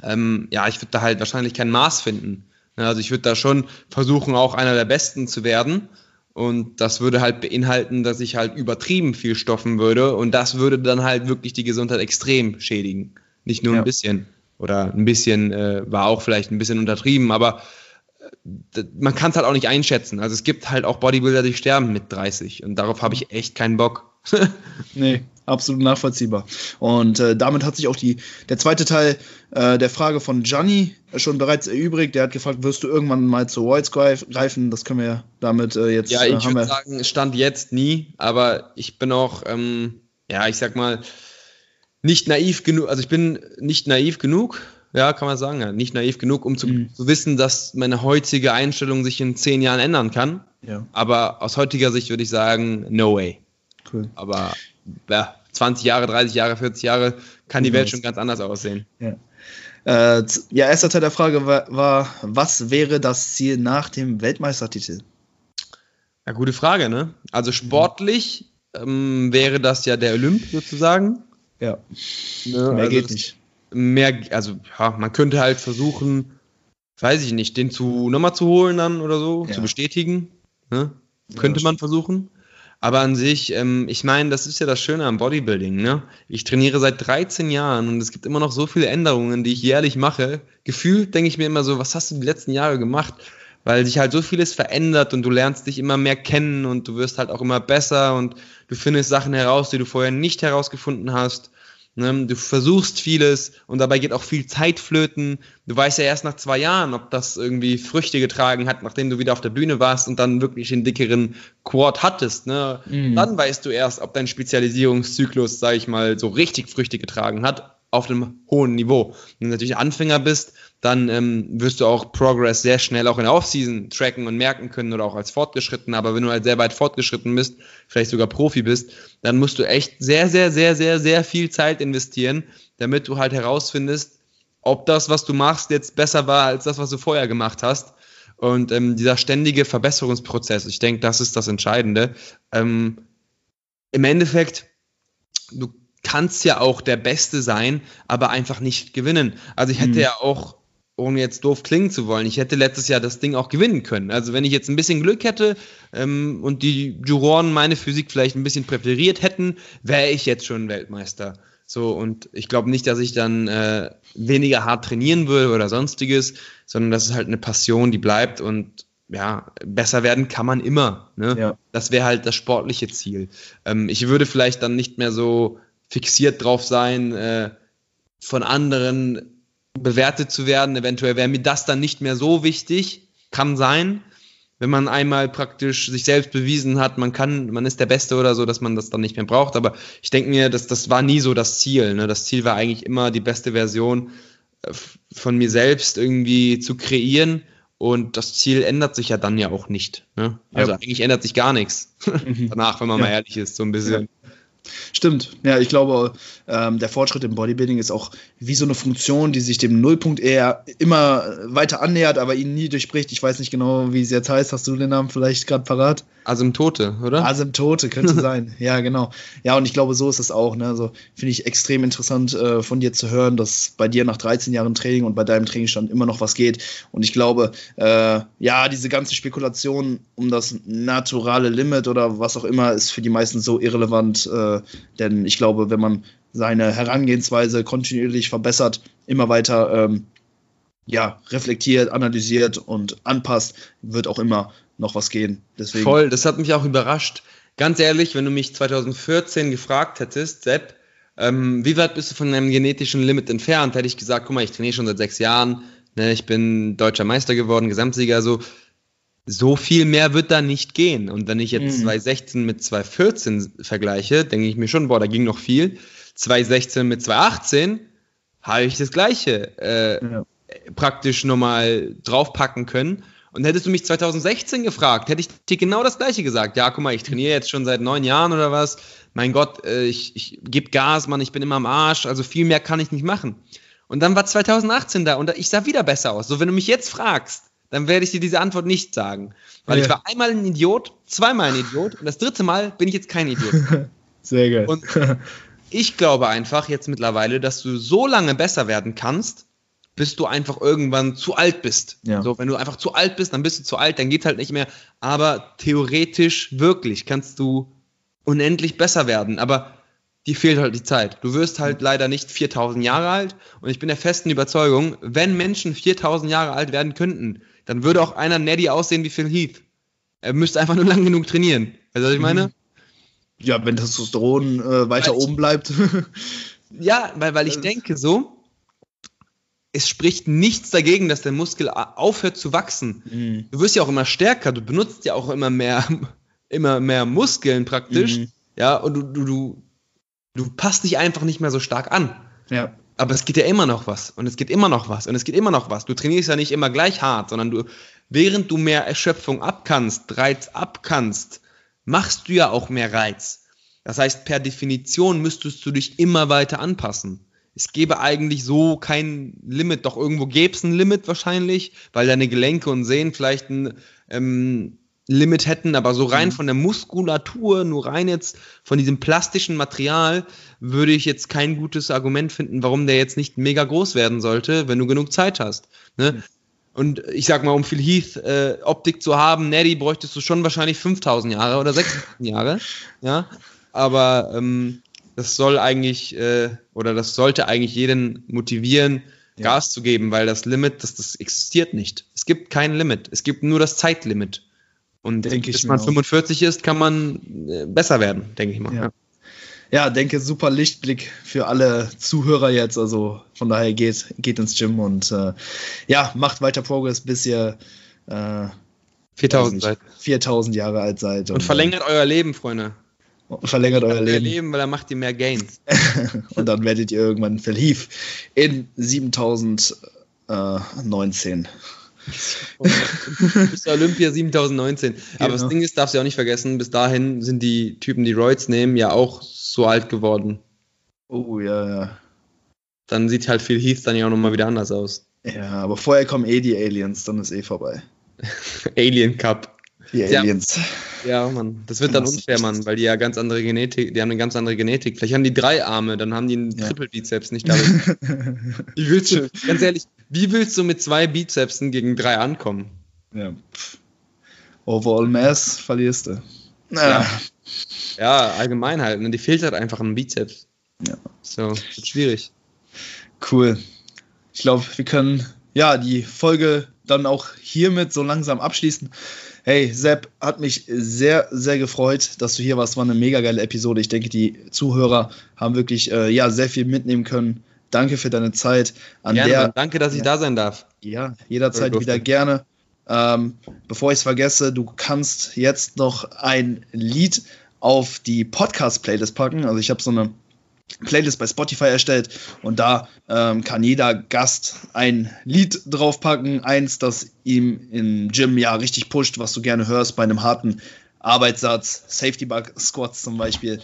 Speaker 2: ähm, ja, ich würde da halt wahrscheinlich kein Maß finden. Also ich würde da schon versuchen, auch einer der Besten zu werden. Und das würde halt beinhalten, dass ich halt übertrieben viel stoffen würde. Und das würde dann halt wirklich die Gesundheit extrem schädigen. Nicht nur ja. ein bisschen. Oder ein bisschen äh, war auch vielleicht ein bisschen untertrieben, aber äh, man kann es halt auch nicht einschätzen. Also es gibt halt auch Bodybuilder, die sterben mit 30. Und darauf habe ich echt keinen Bock.
Speaker 1: nee, absolut nachvollziehbar. Und äh, damit hat sich auch die, der zweite Teil äh, der Frage von Gianni schon bereits erübrigt. Der hat gefragt, wirst du irgendwann mal zu Voids greifen? Das können wir damit äh, jetzt.
Speaker 2: Ja, ich
Speaker 1: äh,
Speaker 2: würde sagen, stand jetzt nie, aber ich bin auch, ähm, ja, ich sag mal, nicht naiv genug, also ich bin nicht naiv genug, ja, kann man sagen, ja, nicht naiv genug, um zu, mhm. zu, wissen, dass meine heutige Einstellung sich in zehn Jahren ändern kann. Ja. Aber aus heutiger Sicht würde ich sagen, no way. Cool. Aber ja, 20 Jahre, 30 Jahre, 40 Jahre kann die Welt schon ganz anders aussehen.
Speaker 1: Ja. Äh, ja, erster Teil der Frage war, war, was wäre das Ziel nach dem Weltmeistertitel?
Speaker 2: Ja, gute Frage, ne? Also sportlich ähm, wäre das ja der Olymp sozusagen.
Speaker 1: Ja. Ne, mehr also geht nicht.
Speaker 2: Mehr, also ja, man könnte halt versuchen, weiß ich nicht, den zu nochmal zu holen dann oder so, ja. zu bestätigen. Ne? Könnte ja, man versuchen. Aber an sich, ähm, ich meine, das ist ja das Schöne am Bodybuilding. Ne? Ich trainiere seit 13 Jahren und es gibt immer noch so viele Änderungen, die ich jährlich mache. Gefühlt denke ich mir immer so, was hast du die letzten Jahre gemacht? Weil sich halt so vieles verändert und du lernst dich immer mehr kennen und du wirst halt auch immer besser und du findest Sachen heraus, die du vorher nicht herausgefunden hast. Ne? Du versuchst vieles und dabei geht auch viel Zeit flöten. Du weißt ja erst nach zwei Jahren, ob das irgendwie Früchte getragen hat, nachdem du wieder auf der Bühne warst und dann wirklich einen dickeren Quad hattest. Ne? Mhm. Dann weißt du erst, ob dein Spezialisierungszyklus, sag ich mal, so richtig Früchte getragen hat auf einem hohen Niveau. Wenn du natürlich Anfänger bist, dann ähm, wirst du auch Progress sehr schnell auch in der Offseason tracken und merken können oder auch als fortgeschritten. Aber wenn du halt sehr weit fortgeschritten bist, vielleicht sogar Profi bist, dann musst du echt sehr, sehr, sehr, sehr, sehr viel Zeit investieren, damit du halt herausfindest, ob das, was du machst, jetzt besser war als das, was du vorher gemacht hast. Und ähm, dieser ständige Verbesserungsprozess, ich denke, das ist das Entscheidende. Ähm, Im Endeffekt, du kannst ja auch der Beste sein, aber einfach nicht gewinnen. Also ich hätte hm. ja auch, ohne jetzt doof klingen zu wollen, ich hätte letztes Jahr das Ding auch gewinnen können. Also wenn ich jetzt ein bisschen Glück hätte ähm, und die Juroren meine Physik vielleicht ein bisschen präferiert hätten, wäre ich jetzt schon Weltmeister. So, und ich glaube nicht, dass ich dann äh, weniger hart trainieren würde oder sonstiges, sondern das ist halt eine Passion, die bleibt und ja, besser werden kann man immer. Ne? Ja. Das wäre halt das sportliche Ziel. Ähm, ich würde vielleicht dann nicht mehr so fixiert drauf sein, äh, von anderen bewertet zu werden. Eventuell wäre mir das dann nicht mehr so wichtig. Kann sein, wenn man einmal praktisch sich selbst bewiesen hat, man kann, man ist der Beste oder so, dass man das dann nicht mehr braucht. Aber ich denke mir, dass das war nie so das Ziel. Ne? Das Ziel war eigentlich immer die beste Version äh, von mir selbst irgendwie zu kreieren. Und das Ziel ändert sich ja dann ja auch nicht. Ne? Also ja. eigentlich ändert sich gar nichts mhm. danach, wenn man ja. mal ehrlich ist, so ein bisschen.
Speaker 1: Stimmt, ja, ich glaube, ähm, der Fortschritt im Bodybuilding ist auch wie so eine Funktion, die sich dem Nullpunkt eher immer weiter annähert, aber ihn nie durchbricht. Ich weiß nicht genau, wie es jetzt heißt. Hast du den Namen vielleicht gerade parat?
Speaker 2: Asymptote, oder?
Speaker 1: Asymptote, könnte sein. Ja, genau. Ja, und ich glaube, so ist es auch. Ne? Also finde ich extrem interessant äh, von dir zu hören, dass bei dir nach 13 Jahren Training und bei deinem Trainingsstand immer noch was geht. Und ich glaube, äh, ja, diese ganze Spekulation um das naturale Limit oder was auch immer ist für die meisten so irrelevant. Äh, denn ich glaube, wenn man seine Herangehensweise kontinuierlich verbessert, immer weiter ähm, ja, reflektiert, analysiert und anpasst, wird auch immer noch was gehen.
Speaker 2: Deswegen. Voll, das hat mich auch überrascht. Ganz ehrlich, wenn du mich 2014 gefragt hättest, Sepp, ähm, wie weit bist du von deinem genetischen Limit entfernt, hätte ich gesagt, guck mal, ich trainiere schon seit sechs Jahren, ne, ich bin deutscher Meister geworden, Gesamtsieger, so. so viel mehr wird da nicht gehen. Und wenn ich jetzt
Speaker 1: Mhm.
Speaker 2: 2016 mit 2014 vergleiche, denke ich mir schon, boah, da ging noch viel. 2016 mit 2018 habe ich das Gleiche äh,
Speaker 1: Ja.
Speaker 2: praktisch nochmal draufpacken können. Und hättest du mich 2016 gefragt, hätte ich dir genau das Gleiche gesagt. Ja, guck mal, ich trainiere jetzt schon seit neun Jahren oder was. Mein Gott, äh, ich, ich gebe Gas, Mann, ich bin immer am Arsch. Also viel mehr kann ich nicht machen. Und dann war 2018 da und ich sah wieder besser aus. So, wenn du mich jetzt fragst, dann werde ich dir diese Antwort nicht sagen. Weil
Speaker 1: Ja.
Speaker 2: ich war einmal ein Idiot, zweimal ein Idiot und das dritte Mal bin ich jetzt kein Idiot.
Speaker 1: Sehr geil.
Speaker 2: Und ich glaube einfach jetzt mittlerweile, dass du so lange besser werden kannst, bis du einfach irgendwann zu alt bist.
Speaker 1: Ja.
Speaker 2: So, wenn du einfach zu alt bist, dann bist du zu alt, dann geht's halt nicht mehr. Aber theoretisch wirklich kannst du unendlich besser werden. Aber dir fehlt halt die Zeit. Du wirst halt leider nicht 4000 Jahre alt. Und ich bin der festen Überzeugung, wenn Menschen 4000 Jahre alt werden könnten, dann würde auch einer Neddy aussehen wie Phil Heath. Er müsste einfach nur lang genug trainieren. Weißt du, was ich meine?
Speaker 1: Ja, wenn Testosteron äh, weiter
Speaker 2: Weil
Speaker 1: oben bleibt.
Speaker 2: Ja, weil, weil ich
Speaker 1: Das-
Speaker 2: denke so, es spricht nichts dagegen, dass der Muskel aufhört zu wachsen.
Speaker 1: Mhm.
Speaker 2: Du wirst ja auch immer stärker, du benutzt ja auch immer mehr, immer mehr Muskeln praktisch.
Speaker 1: Mhm.
Speaker 2: Ja, und du, du, du, du passt dich einfach nicht mehr so stark an.
Speaker 1: Ja.
Speaker 2: Aber es geht ja immer noch was und es geht immer noch was und es geht immer noch was. Du trainierst ja nicht immer gleich hart, sondern du, während du mehr Erschöpfung abkannst, Reiz abkannst, machst du ja auch mehr Reiz. Das heißt, per Definition müsstest du dich immer weiter anpassen. Es gäbe eigentlich so kein Limit, doch irgendwo gäbe es ein Limit wahrscheinlich, weil deine Gelenke und Sehnen vielleicht ein ähm, Limit hätten, aber so rein
Speaker 1: Mhm.
Speaker 2: von der Muskulatur, nur rein jetzt von diesem plastischen Material, würde ich jetzt kein gutes Argument finden, warum der jetzt nicht mega groß werden sollte, wenn du genug Zeit hast. Ne? Und ich sag mal, um Phil Heath äh, Optik zu haben, Neddy bräuchtest du schon wahrscheinlich 5000 Jahre oder 6000 Jahre. Ja, aber ähm, das soll eigentlich äh, oder das sollte eigentlich jeden motivieren,
Speaker 1: Ja.
Speaker 2: Gas zu geben, weil das Limit, das, das existiert nicht. Es gibt kein Limit. Es gibt nur das Zeitlimit. Und
Speaker 1: Denke ich
Speaker 2: bis man
Speaker 1: auch.
Speaker 2: 45 ist, kann man äh, besser werden, denke ich mal.
Speaker 1: Ja. Ja, denke, super Lichtblick für alle Zuhörer jetzt. Also von daher geht, geht ins Gym und äh, ja, macht weiter Progress, bis ihr äh,
Speaker 2: 4000
Speaker 1: weiß
Speaker 2: seid.
Speaker 1: nicht, 4000 Jahre alt seid.
Speaker 2: Und verlängert euer Leben, Freunde.
Speaker 1: äh, verlängert euer Leben.
Speaker 2: Leben, weil dann macht ihr mehr Gains.
Speaker 1: und dann werdet ihr irgendwann verlief in 7019.
Speaker 2: bis Olympia 7019. Aber
Speaker 1: Genau.
Speaker 2: das Ding ist, darfst du auch nicht vergessen, bis dahin sind die Typen, die Roids nehmen, ja auch so alt geworden.
Speaker 1: Oh, ja, ja.
Speaker 2: Dann sieht halt Phil Heath dann ja auch nochmal wieder anders aus.
Speaker 1: Ja, aber vorher kommen eh die Aliens, dann ist eh vorbei.
Speaker 2: Alien Cup.
Speaker 1: Die
Speaker 2: Ja.
Speaker 1: Aliens.
Speaker 2: Ja, Mann. Das wird dann unfair, Mann, weil die ja ganz andere Genetik, die haben eine ganz andere Genetik. Vielleicht haben die drei Arme, dann haben die einen
Speaker 1: Ja.
Speaker 2: Triple-Bizeps, nicht damit. Wie willst du, ganz ehrlich, wie willst du mit zwei Bizepsen gegen drei ankommen?
Speaker 1: ja. Overall Mass verlierst du.
Speaker 2: Ja. Ja, allgemein halt. Ne? Die fehlt halt einfach ein Bizeps.
Speaker 1: Ja.
Speaker 2: So, wird schwierig.
Speaker 1: Cool. Ich glaube, wir können ja die Folge dann auch hiermit so langsam abschließen. Hey, Sepp, hat mich sehr, sehr gefreut, dass du hier warst. War eine mega geile Episode. Ich denke, die Zuhörer haben wirklich äh, ja, sehr viel mitnehmen können. Danke für deine Zeit. An
Speaker 2: Gerne,
Speaker 1: der.
Speaker 2: Danke, dass ich
Speaker 1: Ja.
Speaker 2: da sein darf.
Speaker 1: Ja, jederzeit wieder gerne. Ähm, bevor ich es vergesse, du kannst jetzt noch ein Lied auf die Podcast-Playlist packen. Also ich habe so eine Playlist bei Spotify erstellt und da ähm, kann jeder Gast ein Lied draufpacken. Eins, das ihm im Gym ja richtig pusht, was du gerne hörst bei einem harten Arbeitssatz. Safety Bug Squats zum Beispiel.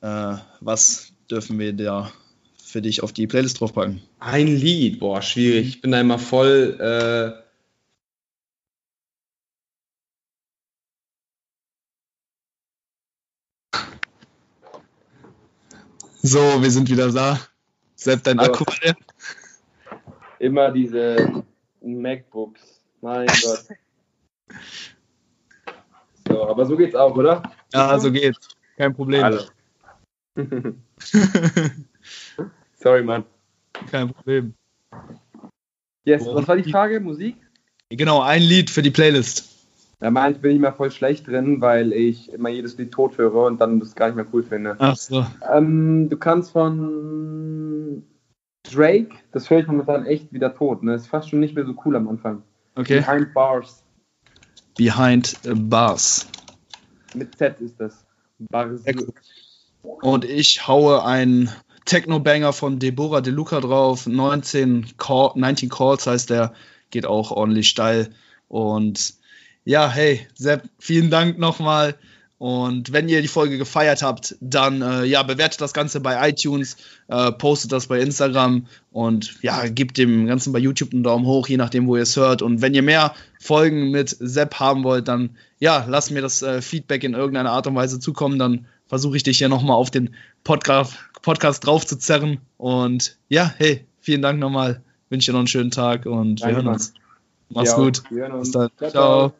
Speaker 1: Äh, was dürfen wir da für dich auf die Playlist draufpacken?
Speaker 2: Ein Lied, boah, schwierig. Ich bin da immer voll. Äh,
Speaker 1: So, wir sind wieder da. Sepp, dein
Speaker 2: So.
Speaker 1: Akku war leer?
Speaker 2: immer diese MacBooks. Mein Gott. So, aber so geht's auch, oder?
Speaker 1: Ja, so geht's. Kein Problem.
Speaker 2: Alle. Sorry, Mann.
Speaker 1: Kein Problem.
Speaker 2: Yes, was war die Frage? Musik?
Speaker 1: Genau, ein Lied für die Playlist.
Speaker 2: Da meint, bin ich mal voll schlecht drin, weil ich immer jedes Lied tot höre und dann das gar nicht mehr cool finde.
Speaker 1: Ach so.
Speaker 2: Ähm, du kannst von Drake, das höre ich momentan echt wieder tot. Ne? Ist fast schon nicht mehr so cool am Anfang.
Speaker 1: Okay.
Speaker 2: Behind Bars.
Speaker 1: Behind Bars.
Speaker 2: Mit Z ist das.
Speaker 1: Bars. Und ich haue einen Techno-Banger von Deborah De Luca drauf. 19, Call, 19 Calls heißt der. Geht auch ordentlich steil. Und ja, hey, Sepp, vielen Dank nochmal. Und wenn ihr die Folge gefeiert habt, dann äh, ja, bewertet das Ganze bei iTunes, äh, postet das bei Instagram und ja, gebt dem Ganzen bei YouTube einen Daumen hoch, je nachdem, wo ihr es hört. Und wenn ihr mehr Folgen mit Sepp haben wollt, dann ja, lasst mir das äh, Feedback in irgendeiner Art und Weise zukommen. Dann versuche ich dich hier nochmal auf den Podcast, Podcast drauf zu zerren. Und ja, hey, vielen Dank nochmal. Wünsche dir noch einen schönen Tag und Danke, wir hören uns. Mach's ja, gut. Bis dann. ciao. ciao.